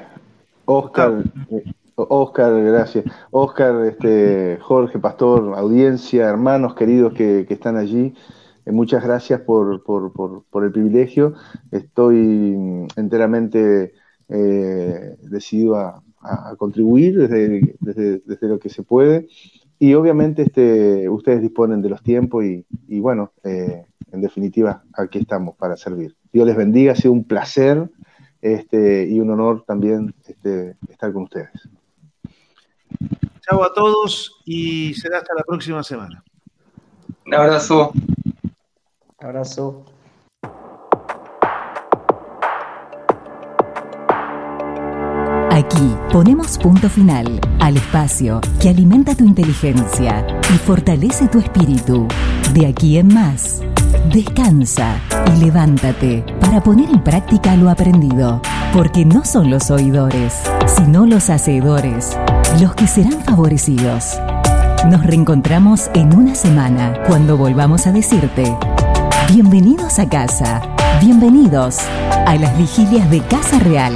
Oscar, eh, Oscar, gracias. Oscar, este, Jorge, Pastor, audiencia, hermanos queridos que, que están allí. Eh, muchas gracias por, por, por, por, el privilegio. Estoy enteramente eh, decidido a, contribuir desde, desde, lo que se puede. Y obviamente este, ustedes disponen de los tiempos y, bueno, eh, en definitiva, aquí estamos para servir. Dios les bendiga, ha sido un placer este, y un honor también este, estar con ustedes. Chao a todos y será hasta la próxima semana. Un abrazo. Abrazo. Aquí ponemos punto final al espacio que alimenta tu inteligencia y fortalece tu espíritu. De aquí en más, descansa y levántate para poner en práctica lo aprendido, porque no son los oidores, sino los hacedores los que serán favorecidos. Nos reencontramos en una semana cuando volvamos a decirte, bienvenidos a casa, bienvenidos a las vigilias de Casa Real.